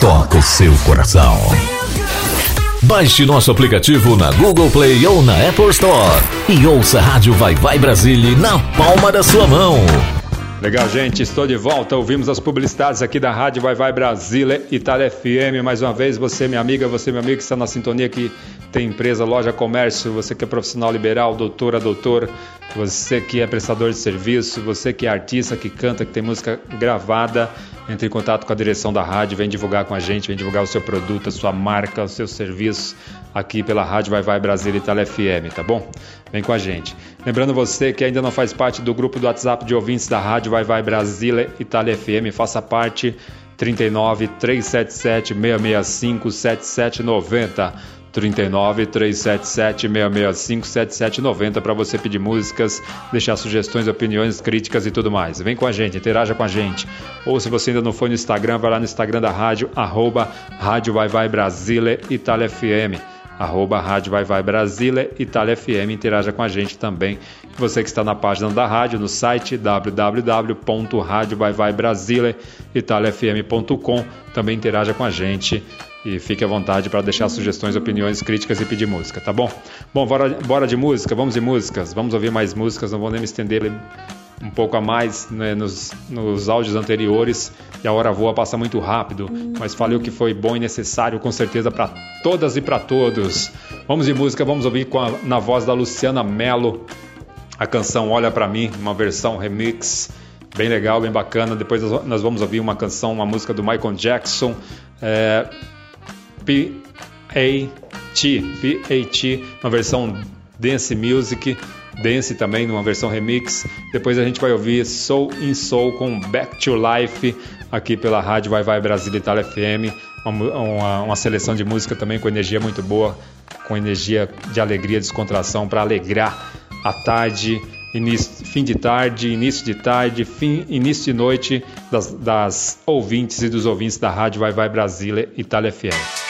toca o seu coração. Baixe nosso aplicativo na Google Play ou na Apple Store e ouça a Rádio Vai Vai Brasília na palma da sua mão. Legal, gente, estou de volta. Ouvimos as publicidades aqui da Rádio Vai Vai Brasília, Itália FM. Mais uma vez, você, minha amiga, você, meu amigo, que está na sintonia que tem empresa, loja, comércio, você que é profissional liberal, doutora, doutor, você que é prestador de serviço, você que é artista, que canta, que tem música gravada, entre em contato com a direção da rádio, vem divulgar com a gente, vem divulgar o seu produto, a sua marca, o seu serviço aqui pela Rádio Vai Vai Brasília Itália FM, tá bom? Vem com a gente. Lembrando você que ainda não faz parte do grupo do WhatsApp de ouvintes da Rádio Vai Vai Brasília Itália FM, faça parte 39 377 665 7790. 39 377 665 7790 para você pedir músicas, deixar sugestões, opiniões, críticas e tudo mais. Vem com a gente, interaja com a gente. Ou se você ainda não foi no Instagram, vai lá no Instagram da rádio, arroba Rádio Vai Vai Brasília Itália FM arroba Rádio Vai Vai Brasília, Itália FM, interaja com a gente também. Você que está na página da rádio, no site www.radiovaivaibrasilia.italiafm.com, também interaja com a gente e fique à vontade para deixar sugestões, opiniões, críticas e pedir música, tá bom? Bom, bora, bora de música, vamos de músicas, vamos ouvir mais músicas, não vou nem me estender um pouco a mais né, nos, nos áudios anteriores e a hora voa passa muito rápido, mas falei o que foi bom e necessário com certeza para todas e para todos. Vamos de música, vamos ouvir a, na voz da Luciana Mello a canção Olha Pra Mim, uma versão remix bem legal, bem bacana. Depois nós- vamos ouvir uma canção, uma música do Michael Jackson, é, P.A.T. P.A.T. uma versão dance music, dance também, numa versão remix. Depois a gente vai ouvir Soul in Soul com Back to Life aqui pela rádio Vai Vai Brasília Itália FM. Uma, uma- uma seleção de música também com energia muito boa, com energia de alegria, descontração para alegrar a tarde, início, fim de tarde, início de tarde, fim, início de noite das, das ouvintes e dos ouvintes da rádio Vai Vai Brasília Itália FM.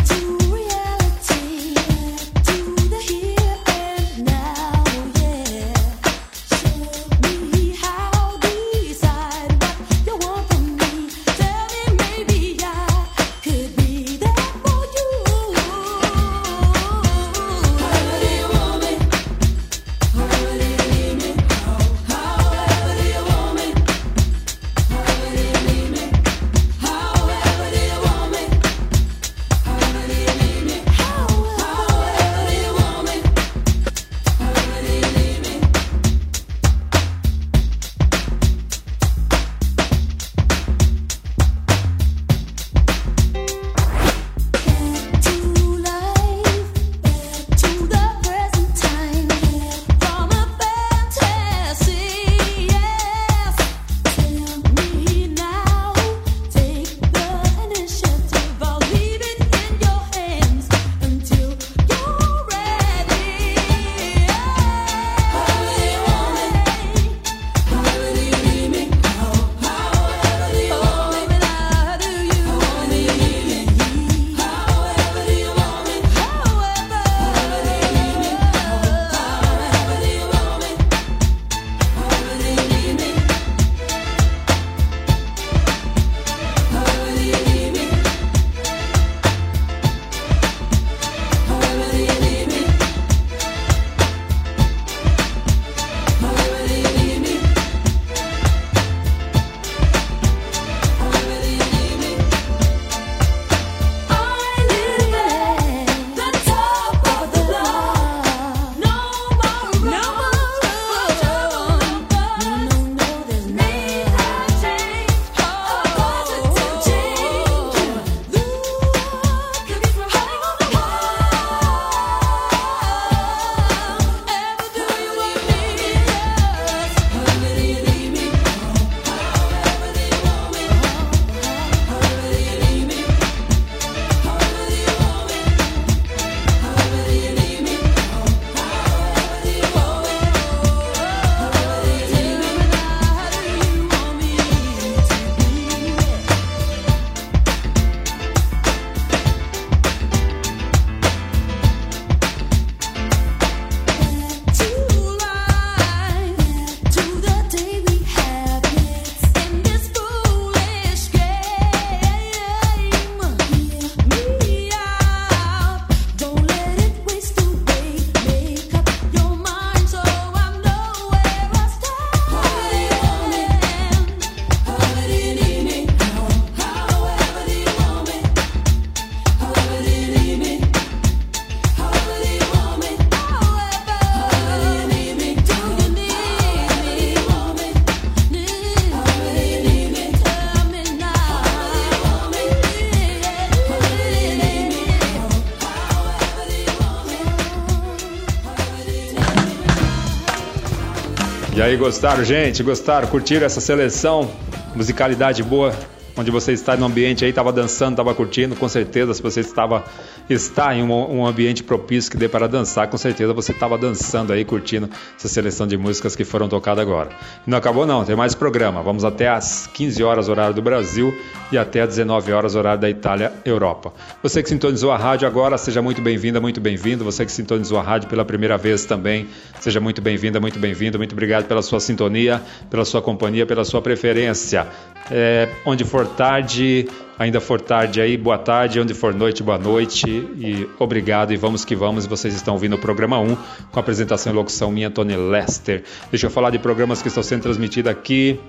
Aí, gostaram, gente? Gostaram? Curtiram essa seleção? Musicalidade boa? Onde você está no ambiente aí, estava dançando, estava curtindo, com certeza, se você estava está em um, um ambiente propício que dê para dançar, com certeza você estava dançando aí, curtindo essa seleção de músicas que foram tocadas agora. E não acabou não, tem mais programa. Vamos até às 15 horas horário do Brasil e até às 19 horas horário da Itália, Europa. Você que sintonizou a rádio agora, seja muito bem-vinda, muito bem-vindo. Você que sintonizou a rádio pela primeira vez também, seja muito bem-vinda, muito bem-vindo. Muito obrigado pela sua sintonia, pela sua companhia, pela sua preferência. É, onde for tarde, ainda for tarde aí, boa tarde, onde for noite, boa noite e obrigado e vamos que vamos. Vocês estão ouvindo o programa 1 com a apresentação e locução minha, Tony Lester. Deixa eu falar de programas que estão sendo transmitidos aqui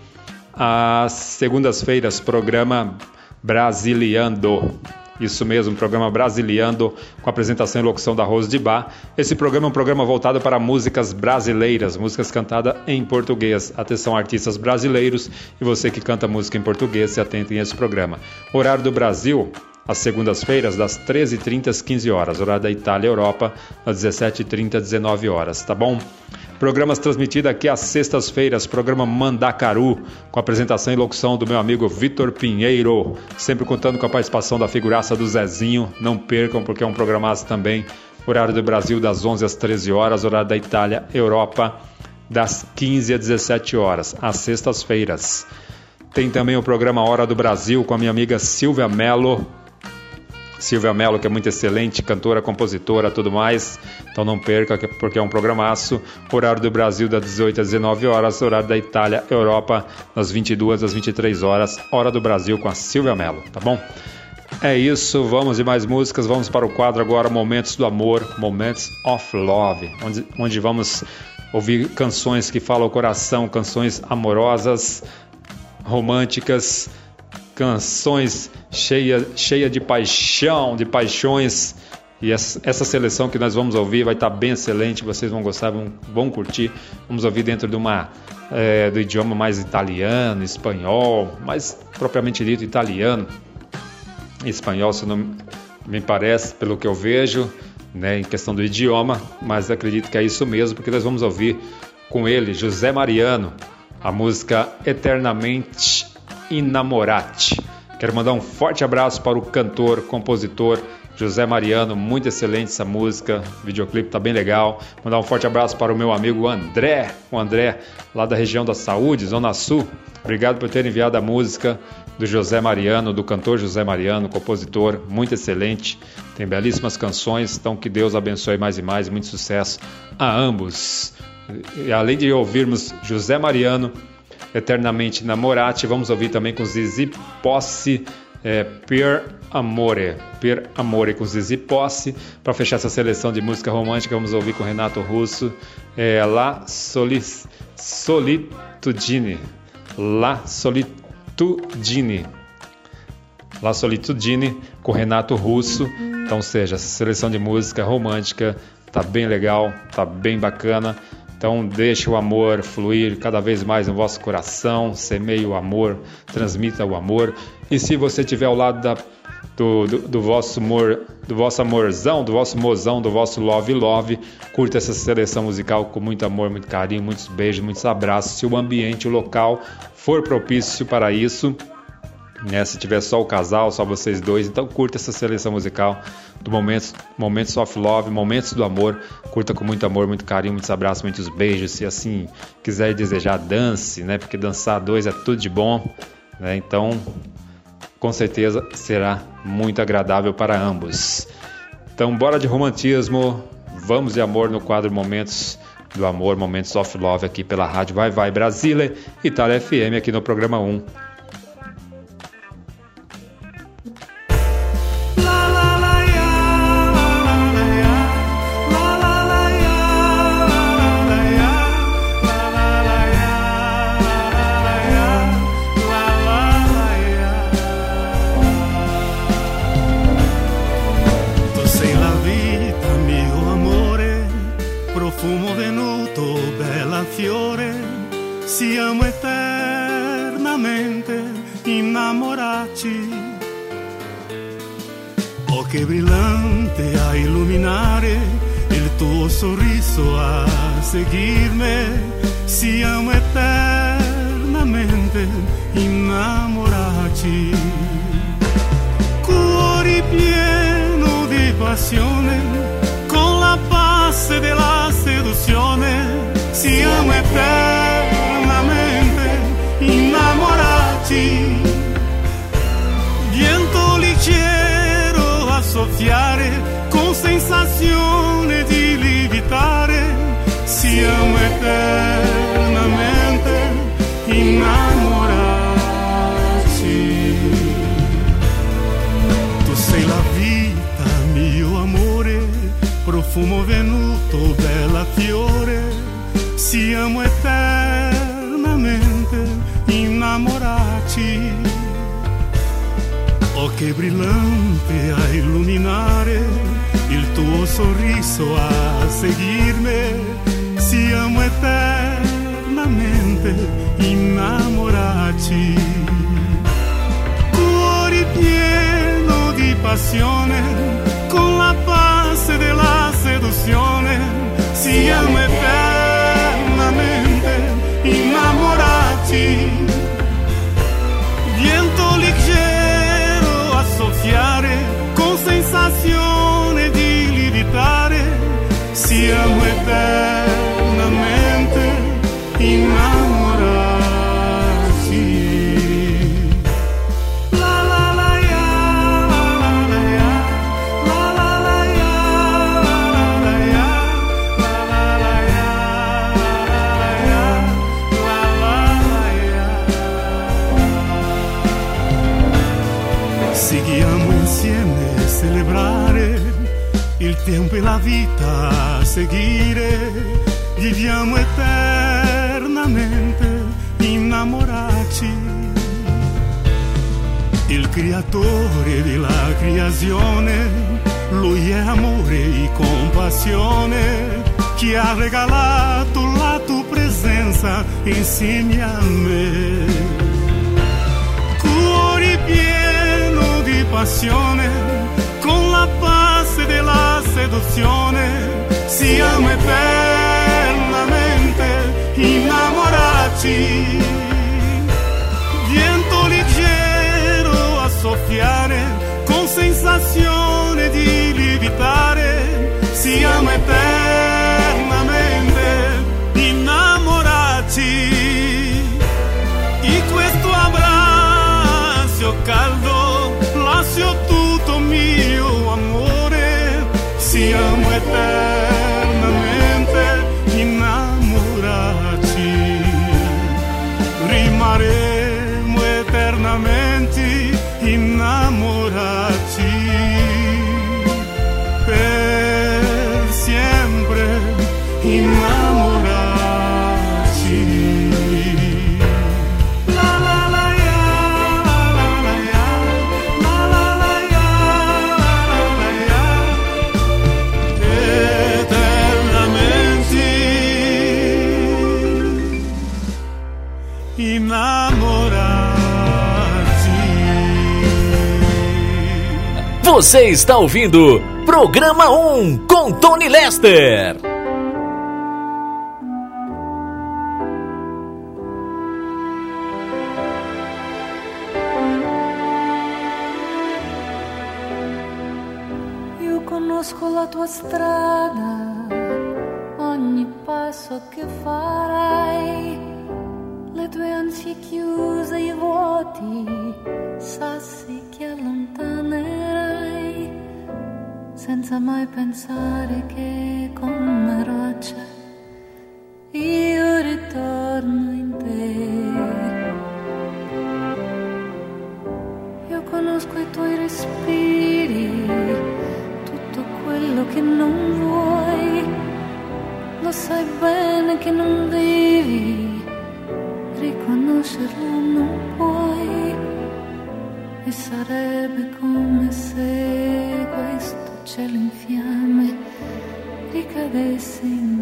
às segundas-feiras, programa Brasiliando. Isso mesmo, programa Brasiliando, com apresentação e locução da Rose de Bar. Esse programa é um programa voltado para músicas brasileiras, músicas cantadas em português. Atenção, artistas brasileiros e você que canta música em português, se atentem a esse programa. Horário do Brasil, às segundas-feiras, das 13h30 às 15 horas. Horário da Itália e Europa, das 17h30 às 19 horas, tá bom? Programas transmitidos aqui às sextas-feiras, programa Mandacaru, com apresentação e locução do meu amigo Vitor Pinheiro, sempre contando com a participação da figuraça do Zezinho. Não percam, porque é um programaço também. Horário do Brasil, das 11 às 13 horas. Horário da Itália, Europa, das 15 às 17 horas, às sextas-feiras. Tem também o programa Hora do Brasil com a minha amiga Silvia Mello, Silvia Mello, que é muito excelente, cantora, compositora, tudo mais. Então não perca, porque é um programaço. Horário do Brasil das 18 às 19 horas, horário da Itália, Europa, das 22 às 23 horas, hora do Brasil com a Silvia Mello, tá bom? É isso, vamos de mais músicas, vamos para o quadro agora Momentos do Amor, Moments of Love, onde, onde vamos ouvir canções que falam o coração, canções amorosas, românticas, canções cheia, cheia de paixão, de paixões. E essa, seleção que nós vamos ouvir vai estar bem excelente, vocês vão gostar, vão, vão curtir. Vamos ouvir dentro de uma é, do idioma mais italiano, espanhol, mais propriamente dito italiano, espanhol, se não me parece, pelo que eu vejo, né, em questão do idioma, mas acredito que é isso mesmo, porque nós vamos ouvir com ele, José Mariano, a música Eternamente Inamorati. Quero mandar um forte abraço para o cantor, compositor José Mariano, muito excelente essa música, o videoclipe tá bem legal. Mandar um forte abraço para o meu amigo André, o André lá da região da Saúde, Zona Sul. Obrigado por ter enviado a música do José Mariano, do cantor José Mariano, compositor, muito excelente. Tem belíssimas canções, então que Deus abençoe mais e mais, muito sucesso a ambos. E além de ouvirmos José Mariano, Eternamente Namorati. Vamos ouvir também com Zizi Posse, é, Per Amore. Per Amore com Zizi Posse. Para fechar essa seleção de música romântica, vamos ouvir com Renato Russo, é, La Soli, Solitudine. La Solitudine. La Solitudine com Renato Russo. Então, seja, essa seleção de música romântica tá bem legal, tá bem bacana. Então deixe o amor fluir cada vez mais no vosso coração, semeie o amor, transmita o amor. E se você estiver ao lado da, do, do, do, vosso amor, do vosso amorzão, do vosso mozão, do vosso love love, curta essa seleção musical com muito amor, muito carinho, muitos beijos, muitos abraços. Se o ambiente, o local for propício para isso, né? Se tiver só o casal, só vocês dois, então curta essa seleção musical do Momentos, Momentos of Love, Momentos do Amor. Curta com muito amor, muito carinho, muitos abraços, muitos beijos. Se assim quiser desejar, dance, né? Porque dançar dois é tudo de bom, né? Então, com certeza será muito agradável para ambos. Então, bora de romantismo, vamos de amor no quadro Momentos do Amor, Momentos of Love aqui pela rádio Vai Vai Brasília, Itália FM aqui no programa 1. Occhi brillante a illuminare il tuo sorriso a seguirme, siamo eternamente innamorati. Cuori pieno di passione, con la pace della seduzione, siamo eternamente innamorati. Leggero a soffiare, con sensazione di lievitare, siamo eternamente innamorati. Tu sei la vita, mio amore, profumo venuto, bella fiore, siamo eternamente Occhi brillanti a illuminare, il tuo sorriso a seguirmi, siamo eternamente innamorati. Cuori pieno di passione, con la pace della seduzione, siamo eternamente innamorati. Sensazione di lievitare, siamo eternamente seguire. Viviamo eternamente innamorati. Il creatore della creazione, lui è amore e compassione, che ha regalato la tua presenza insieme a me cuori pieno di passione, con la pace della seduzione, siamo eternamente innamorati. Viento leggero a soffiare, con sensazione di lievitare, siamo eternamente Você está ouvindo Programa 1 com Tony Lester. Io conosco la tua strada, ogni passo che farai, le tue ansie chiuse, i vuoti, sassi che allontanerai, senza mai pensare che come roccia io ritorno in te. Io conosco i tuoi respiri, tutto quello che non vuoi, lo sai bene che non devi, riconoscerlo non puoi, e sarebbe come se questo cielo in fiamme ricadesse in me.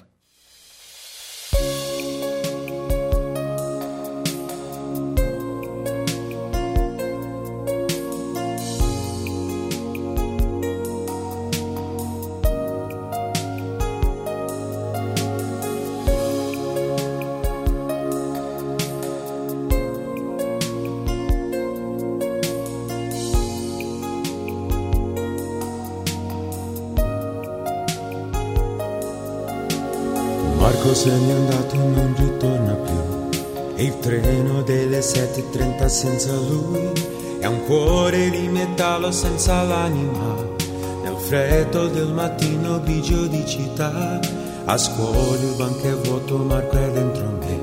Senza lui è un cuore di metallo senza l'anima. Nel freddo del mattino grigio di città, a scuola il banco è vuoto, Marco è dentro me.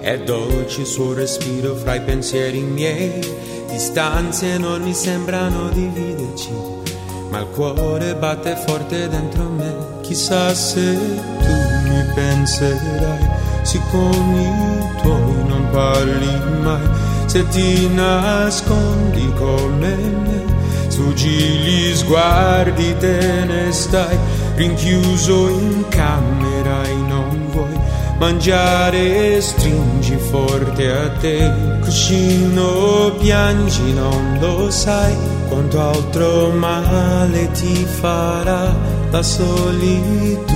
È dolce il suo respiro fra i pensieri miei. Distanze non mi sembrano dividerci, ma il cuore batte forte dentro me. Chissà se tu mi penserai, se con i tuoi non parli mai, se ti nascondi come me, sfuggi gli sguardi, te ne stai rinchiuso in camera e non vuoi mangiare, stringi forte a te, cuscino piangi, non lo sai quanto altro male ti farà la solitudine.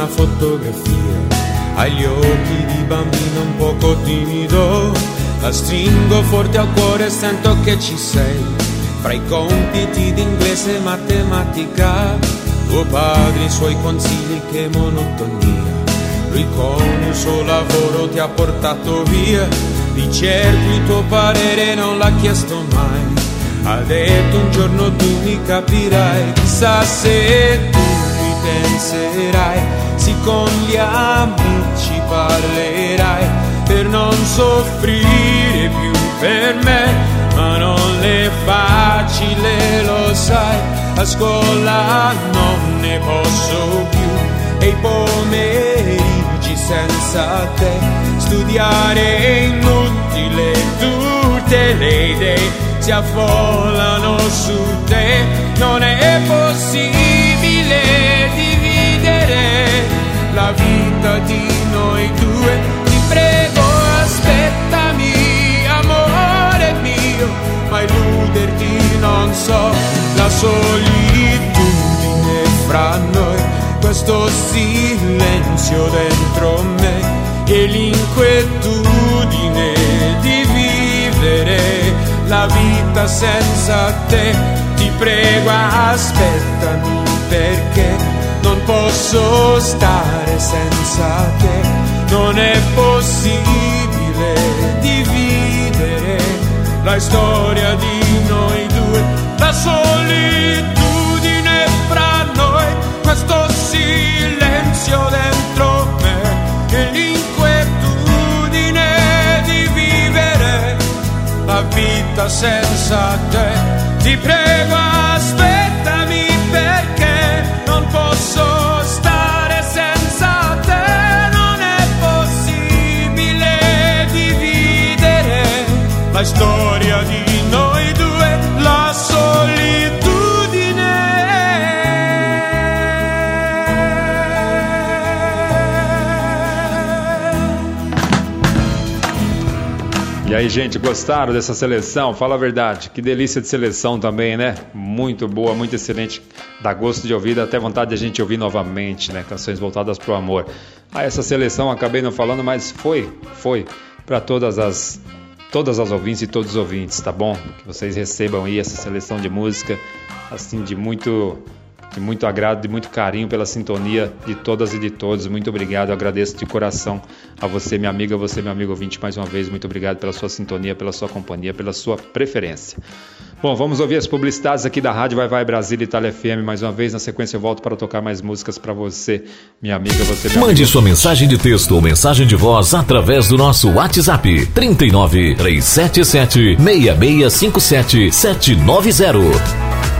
Una fotografia. Agli occhi di bambino un poco timido la stringo forte al cuore e sento che ci sei. Fra i compiti d'inglese e matematica tuo padre i suoi consigli che monotonia. Lui con il suo lavoro ti ha portato via. Di certo il tuo parere non l'ha chiesto mai. Ha detto un giorno tu mi capirai, chissà se tu mi penserai, sì con gli amici parlerai per non soffrire più per me, ma non è facile, lo sai, a scuola non ne posso più. E i pomeriggi senza te, studiare è inutile, tutte le idee si affollano su te, non è possibile la vita di noi due, ti prego aspettami amore mio, ma illuderti non so, la solitudine fra noi, questo silenzio dentro me e l'inquietudine di vivere la vita senza te, ti prego aspettami perché posso stare senza te, non è possibile dividere la storia di noi due, la solitudine fra noi, questo silenzio dentro me e l'inquietudine di vivere la vita senza te, ti prego aspettami aí, gente, gostaram dessa seleção? Fala a verdade, que delícia de seleção também, né? Muito boa, muito excelente. Dá gosto de ouvir, dá até vontade de a gente ouvir novamente, né? Canções voltadas pro amor. Ah, essa seleção acabei não falando, mas foi, foi para todas as todas as ouvintes e todos os ouvintes, tá bom? Que vocês recebam aí essa seleção de música assim de muito de muito agrado, de muito carinho pela sintonia de todas e de todos. Muito obrigado, eu agradeço de coração a você, minha amiga, você, meu amigo ouvinte, mais uma vez. Muito obrigado pela sua sintonia, pela sua companhia, pela sua preferência. Bom, vamos ouvir as publicidades aqui da Rádio Vai Vai Brasília Itália FM. Mais uma vez, na sequência, eu volto para tocar mais músicas para você, minha amiga, você, meu Mande amigo. sua mensagem de texto ou mensagem de voz através do nosso WhatsApp 39 377 6657 790.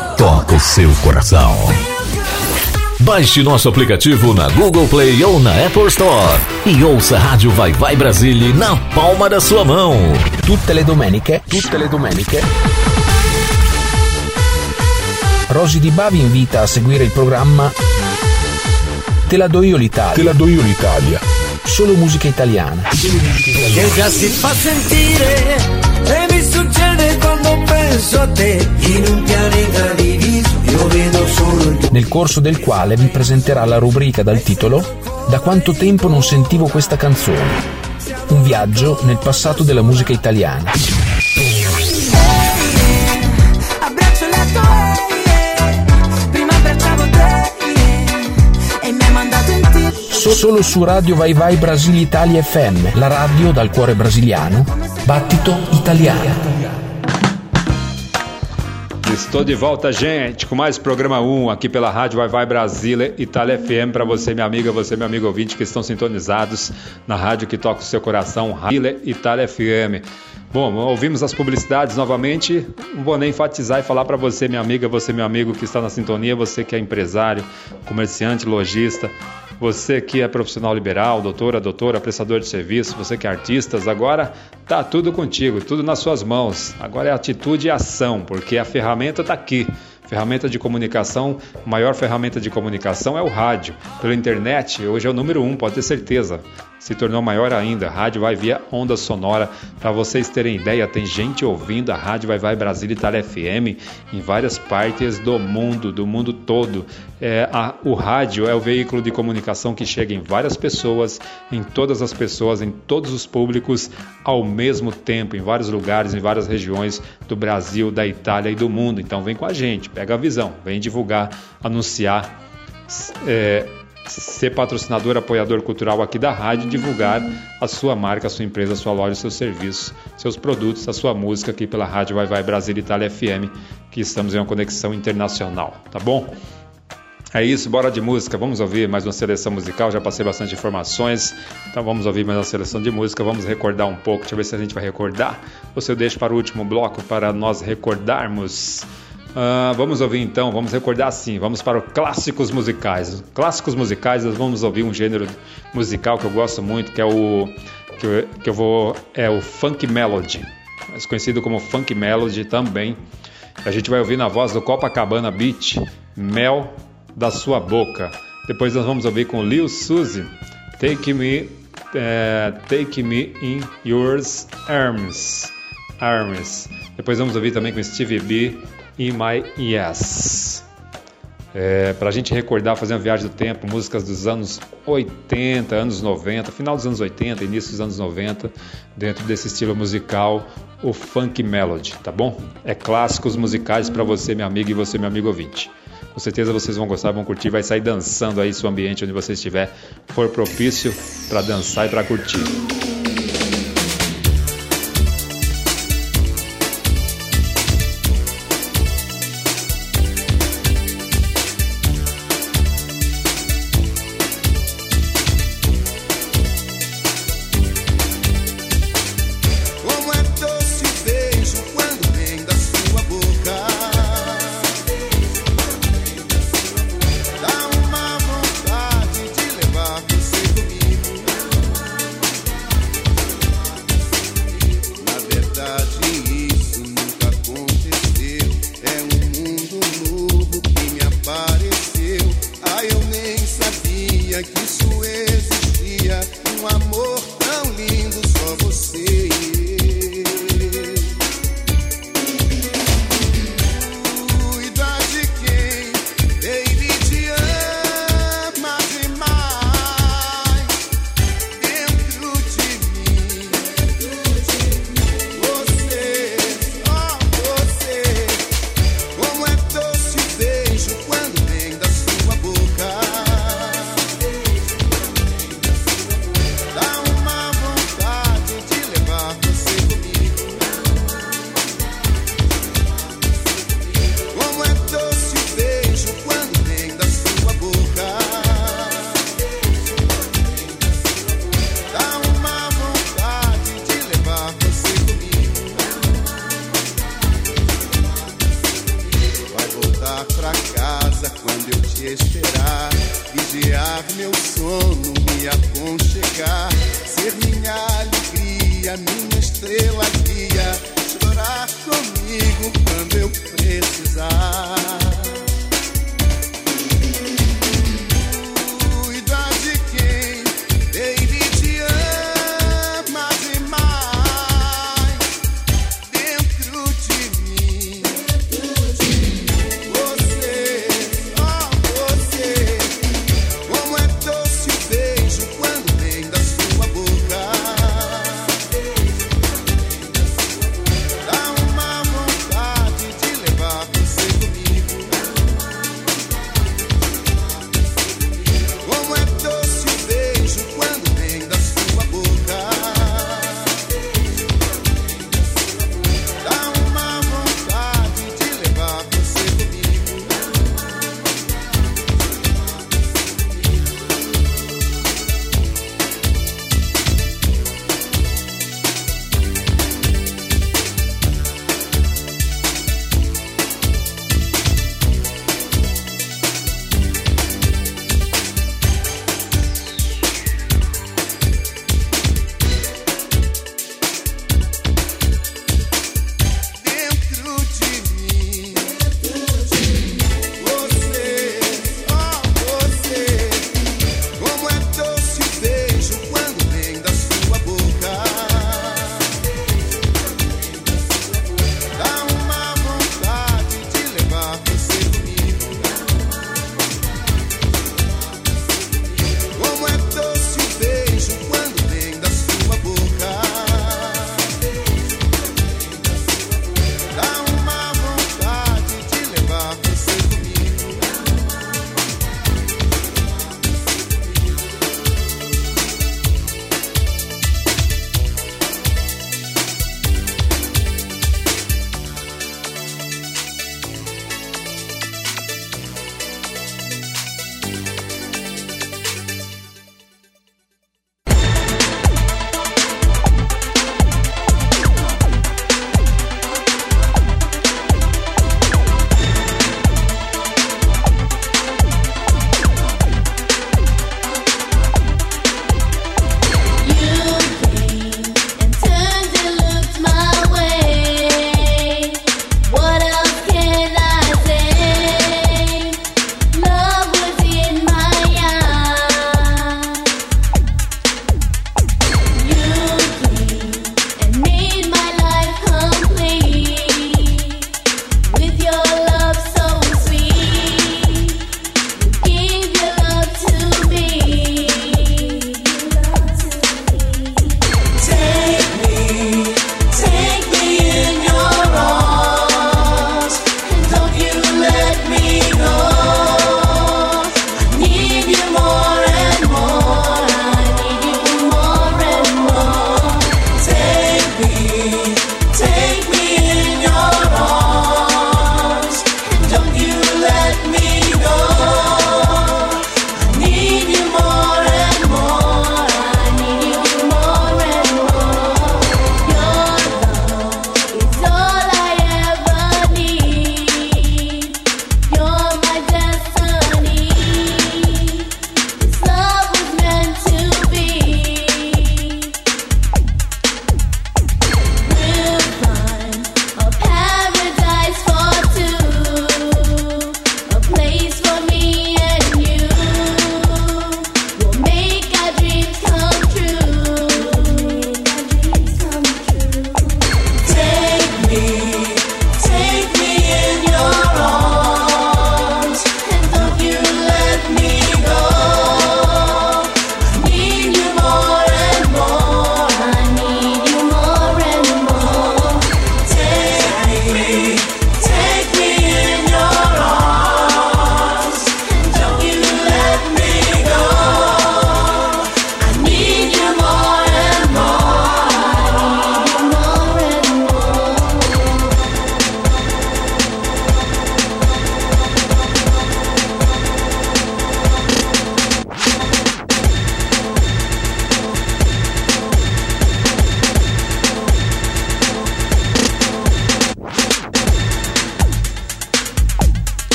toca o seu coração. Baixe nosso aplicativo na Google Play ou na Apple Store e ouça a Rádio Vai Vai Brasília na palma da sua mão. Tutte le domeniche, tutte le domeniche. Rosy Di Bavi invita a seguire il programma Te la do io l'Italia. Te la do io l'Italia. Solo musica italiana. che già si fa sentire e mi succede penso a te in un pianeta diviso io vedo solo il Nel corso del quale vi presenterà la rubrica dal titolo Da quanto tempo non sentivo questa canzone. Un viaggio nel passato della musica italiana. So- solo su Radio Vai Vai Brasile Italia FM, la radio dal cuore brasiliano, battito italiano. Estou de volta, gente, com mais programa 1 aqui pela Rádio Vai Vai Brasília Itália FM para você, minha amiga, você, meu amigo ouvinte que estão sintonizados na rádio que toca o seu coração, Rádio Itália FM. Bom, ouvimos as publicidades novamente. Não vou nem enfatizar e falar para você, minha amiga, você, meu amigo que está na sintonia, você que é empresário, comerciante, lojista, você que é profissional liberal, doutora, doutora, prestador de serviço, você que é artistas, agora tá tudo contigo, tudo nas suas mãos. Agora é atitude e ação, porque a ferramenta está aqui. Ferramenta de comunicação, maior ferramenta de comunicação é o rádio. Pela internet, hoje é o número um, pode ter certeza. Se tornou maior ainda. A rádio vai via onda sonora. Para vocês terem ideia, tem gente ouvindo a rádio Vai Vai Brasília Itália FM em várias partes do mundo, do mundo todo. É, a- o rádio é o veículo de comunicação que chega em várias pessoas, em todas as pessoas, em todos os públicos ao mesmo tempo, em vários lugares, em várias regiões do Brasil, da Itália e do mundo. Então vem com a gente, pega a visão, vem divulgar, anunciar. é, ser patrocinador, apoiador cultural aqui da rádio, divulgar a sua marca, a sua empresa, a sua loja, seus serviços, seus produtos, a sua música aqui pela rádio Vai Vai Brasil Itália FM, que estamos em uma conexão internacional, tá bom? É isso, bora de música. Vamos ouvir mais uma seleção musical. Já passei bastante informações, então vamos ouvir mais uma seleção de música. Vamos recordar um pouco. Deixa eu ver se a gente vai recordar. Ou se eu deixo para o último bloco para nós recordarmos. Ah, vamos ouvir então, vamos recordar sim, vamos para os clássicos musicais. Clássicos musicais, nós vamos ouvir um gênero musical que eu gosto muito, que é o que eu, que eu vou é o funk melody, mais conhecido como funk melody também. A gente vai ouvir na voz do Copacabana Beach, Mel da sua boca. Depois nós vamos ouvir com Lil Suzy, Take Me, eh, Take Me in Yours Arms, Arms. Depois vamos ouvir também com Stevie B, In My Yes. É, para a gente recordar, fazer uma viagem do tempo, músicas dos anos 80, anos 90, final dos anos 80, início dos anos 90, dentro desse estilo musical, o funk melody, tá bom? É clássicos musicais para você, meu amigo, e você, meu amigo ouvinte. Com certeza vocês vão gostar, vão curtir, vai sair dançando aí se o ambiente onde você estiver for propício para dançar e para curtir.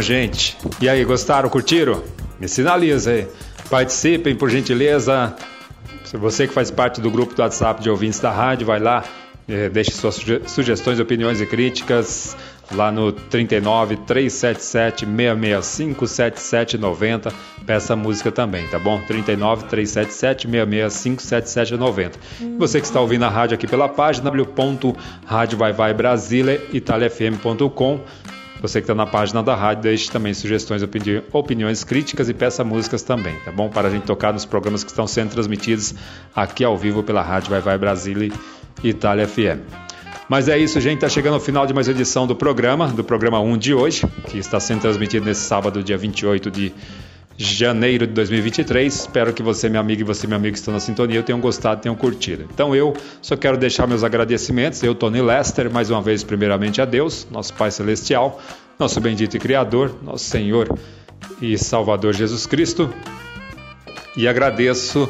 Bom, gente, e aí, gostaram, curtiram? Me sinaliza aí. Participem, por gentileza. Se você que faz parte do grupo do WhatsApp de ouvintes da rádio, vai lá, eh, deixe suas suge- sugestões, opiniões e críticas lá no 39 377 665 7790. Peça música também, tá bom? 39 377 665 7790. Você que está ouvindo a rádio aqui pela página www.radiovaivaibrasileitaliafm.com você que está na página da rádio, deixe também sugestões, opini- opiniões, críticas e peça músicas também, tá bom? Para a gente tocar nos programas que estão sendo transmitidos aqui ao vivo pela rádio Vai Vai Brasília e Itália FM. Mas é isso, gente. Está chegando ao final de mais uma edição do programa, do programa 1 de hoje, que está sendo transmitido nesse sábado, dia 28 de janeiro de 2023. Espero que você, minha amiga, e você, meu amigo, que estão na sintonia, tenham gostado, tenham curtido. Então eu só quero deixar meus agradecimentos. Eu, Tony Lester, mais uma vez, primeiramente a Deus, nosso Pai Celestial, nosso bendito e Criador, nosso Senhor e Salvador Jesus Cristo. E agradeço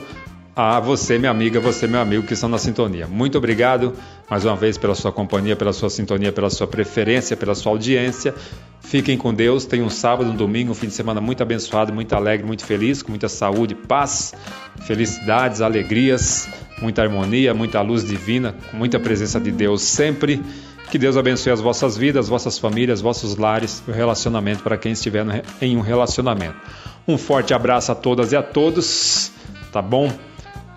a você, minha amiga, você, meu amigo, que estão na sintonia. Muito obrigado mais uma vez pela sua companhia, pela sua sintonia, pela sua preferência, pela sua audiência. Fiquem com Deus. Tenham um sábado, um domingo, um fim de semana muito abençoado, muito alegre, muito feliz, com muita saúde, paz, felicidades, alegrias, muita harmonia, muita luz divina, com muita presença de Deus sempre. Que Deus abençoe as vossas vidas, vossas famílias, vossos lares o relacionamento para quem estiver em um relacionamento. Um forte abraço a todas e a todos, tá bom?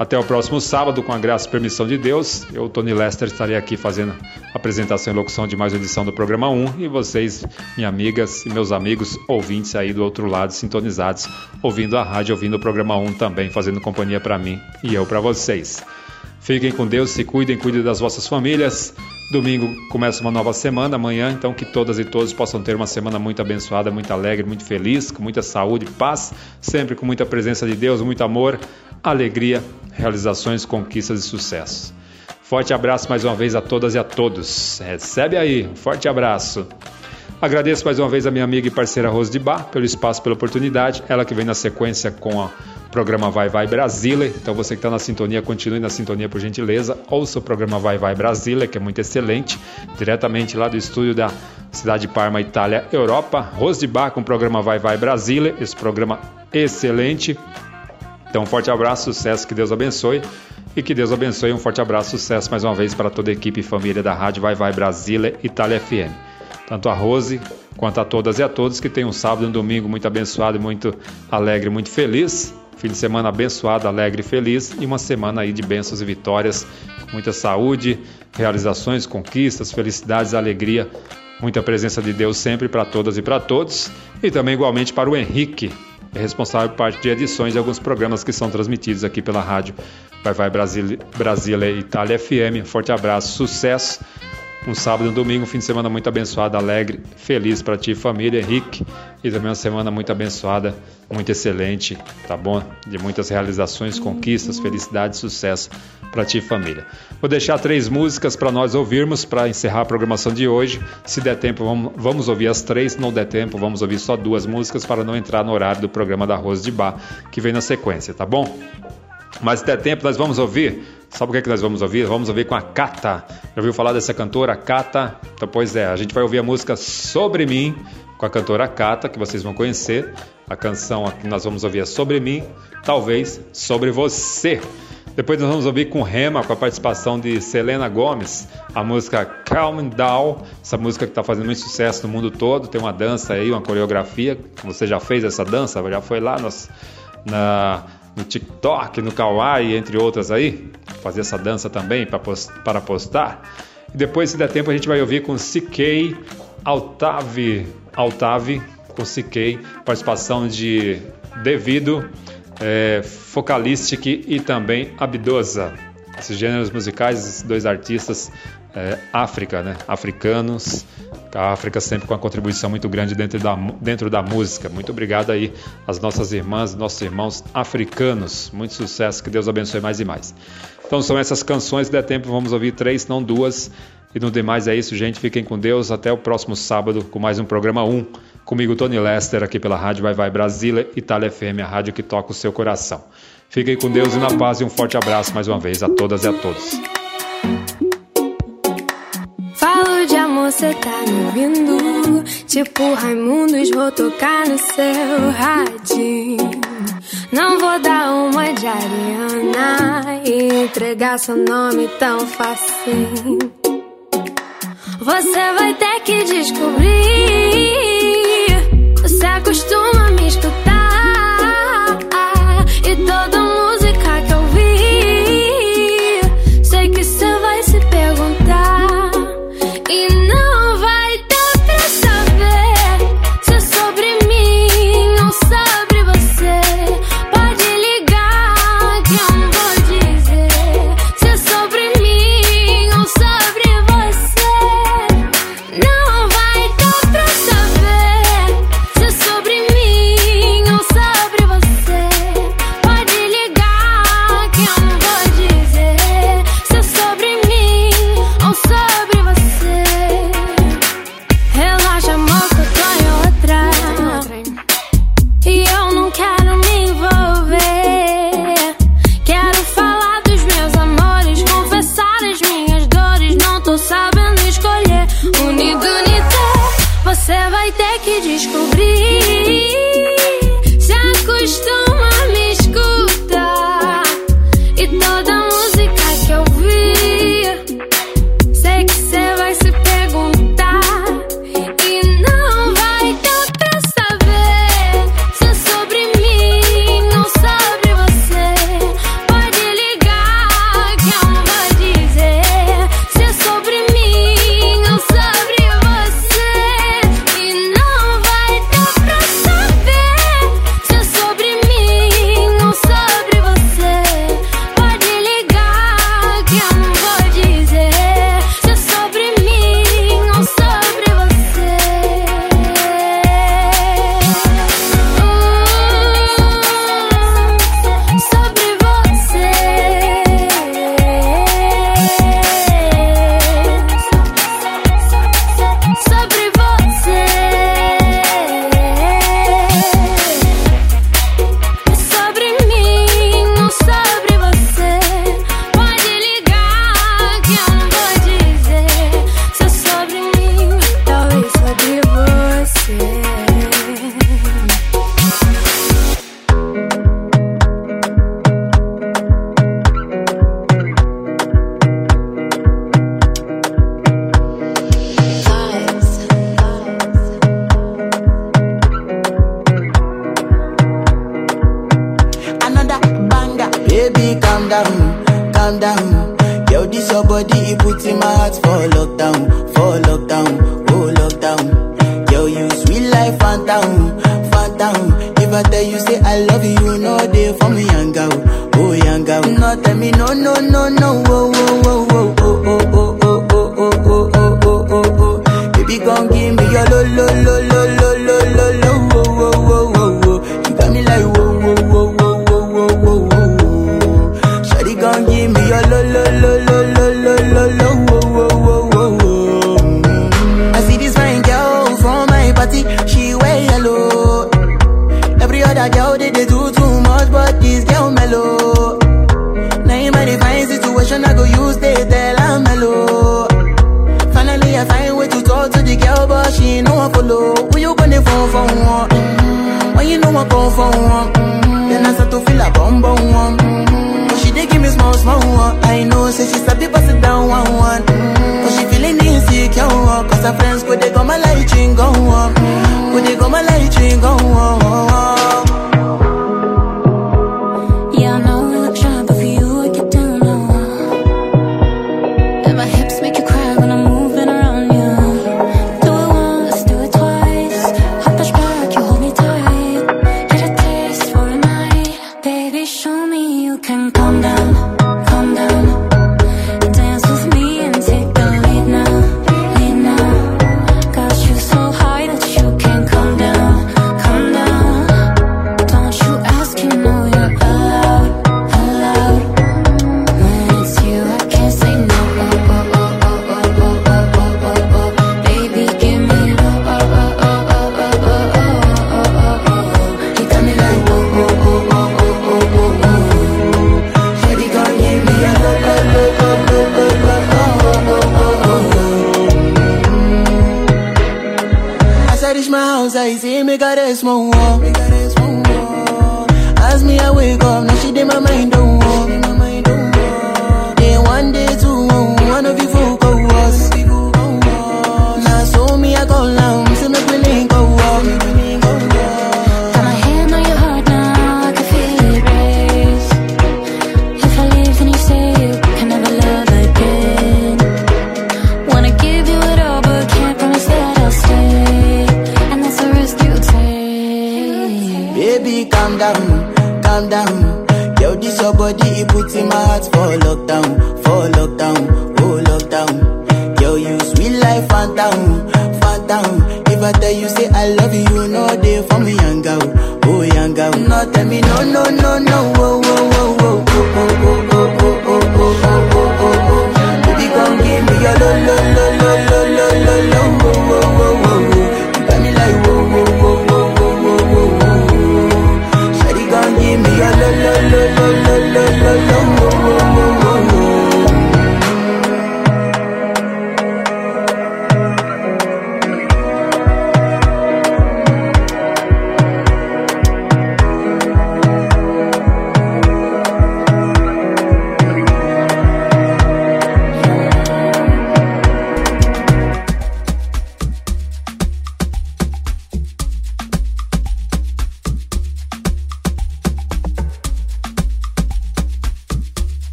Até o próximo sábado, com a graça e permissão de Deus. Eu, Tony Lester, estarei aqui fazendo a apresentação e locução de mais uma edição do programa 1. E vocês, minhas amigas e meus amigos ouvintes aí do outro lado, sintonizados, ouvindo a rádio, ouvindo o programa 1 também, fazendo companhia para mim e eu para vocês. Fiquem com Deus, se cuidem, cuidem das vossas famílias. Domingo começa uma nova semana, amanhã, então que todas e todos possam ter uma semana muito abençoada, muito alegre, muito feliz, com muita saúde, paz, sempre com muita presença de Deus, muito amor, alegria, realizações, conquistas e sucesso. Forte abraço mais uma vez a todas e a todos. Recebe aí, um forte abraço. Agradeço mais uma vez a minha amiga e parceira Rose de Bar pelo espaço, pela oportunidade. Ela que vem na sequência com a programa Vai Vai Brasília. Então você que está na sintonia, continue na sintonia por gentileza. Ouça o programa Vai Vai Brasília, que é muito excelente, diretamente lá do estúdio da cidade de Parma, Itália, Europa. Rose de Bar com o programa Vai Vai Brasília, esse programa excelente. Então, um forte abraço, sucesso, que Deus abençoe. E que Deus abençoe. Um forte abraço, sucesso mais uma vez para toda a equipe e família da Rádio Vai Vai Brasília, Itália FM. Tanto a Rose quanto a todas e a todos que tenham um sábado e um domingo muito abençoado muito alegre, muito feliz. Fim de semana abençoado, alegre e feliz. E uma semana aí de bênçãos e vitórias, com muita saúde, realizações, conquistas, felicidades, alegria. Muita presença de Deus sempre para todas e para todos. E também igualmente para o Henrique, é responsável por parte de edições de alguns programas que são transmitidos aqui pela rádio Vai Vai Brasília, Brasília Itália FM. Forte abraço, sucesso. Um sábado e um domingo, um fim de semana muito abençoado, alegre, feliz para ti, família, Henrique. E também uma semana muito abençoada, muito excelente, tá bom? De muitas realizações, conquistas, felicidade, sucesso para ti, família. Vou deixar três músicas para nós ouvirmos para encerrar a programação de hoje. Se der tempo, vamos, vamos ouvir as três. Se não der tempo, vamos ouvir só duas músicas para não entrar no horário do programa da Rose de Bar, que vem na sequência, tá bom? Mas se der tempo, nós vamos ouvir. Sabe o que, é que nós vamos ouvir? Vamos ouvir com a Cata. Já ouviu falar dessa cantora, Cata? Então, pois é, a gente vai ouvir a música Sobre Mim, com a cantora Cata, que vocês vão conhecer. A canção que nós vamos ouvir é Sobre Mim, talvez Sobre Você. Depois nós vamos ouvir com Rema, com a participação de Selena Gomes, a música Calm Down, essa música que está fazendo muito sucesso no mundo todo. Tem uma dança aí, uma coreografia. Você já fez essa dança? Já foi lá nos, na, no TikTok, no Kawaii, entre outras aí? Fazer essa dança também para postar. E depois, se der tempo, a gente vai ouvir com CK Altave, Altave com CK, participação de Devido, é, Focalistic e também Abdosa. Esses gêneros musicais, esses dois artistas é, África, né? africanos, a África sempre com uma contribuição muito grande dentro da, dentro da música. Muito obrigado aí às nossas irmãs, nossos irmãos africanos. Muito sucesso, que Deus abençoe mais e mais. Então são essas canções, se der tempo, vamos ouvir três, não duas. E no demais é isso, gente. Fiquem com Deus. Até o próximo sábado com mais um programa 1. Comigo, Tony Lester, aqui pela Rádio Vai Vai Brasília, Itália FM, a rádio que toca o seu coração. Fiquem com Deus e na paz e um forte abraço mais uma vez a todas e a todos. De amor, cê tá me ouvindo? Tipo Raimundos, vou tocar no seu radinho. Não vou dar uma de Ariana e entregar seu nome tão facinho. Você vai ter que descobrir. Você acostuma me escutar. E toda Let me know, no, no, no, oh, oh.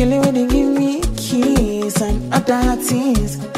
Killing when they give me keys and other things.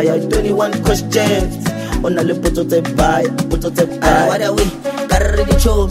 higher. 21 questions. On a little prototype buy, prototype buy. What are we? ready to show,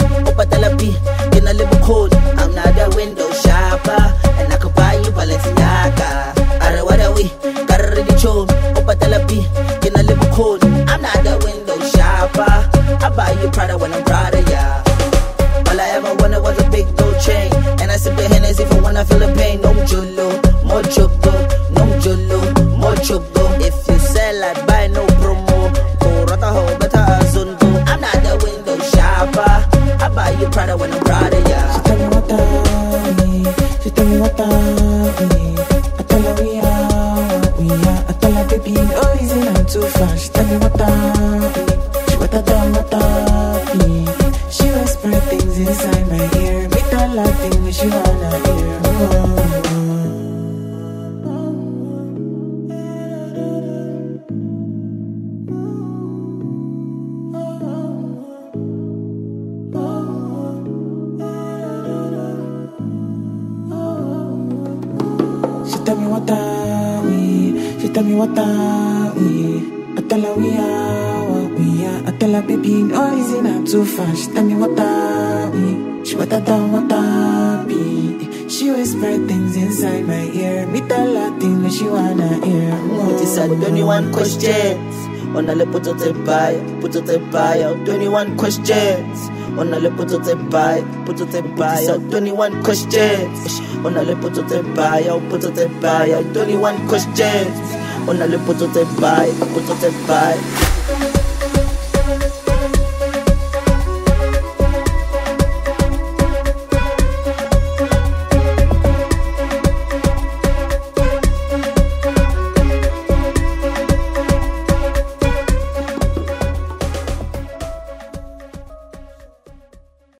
questions. Unalepototembai by, 21 questions. Unalepototembai by, 21 questions. Unalepototembai by.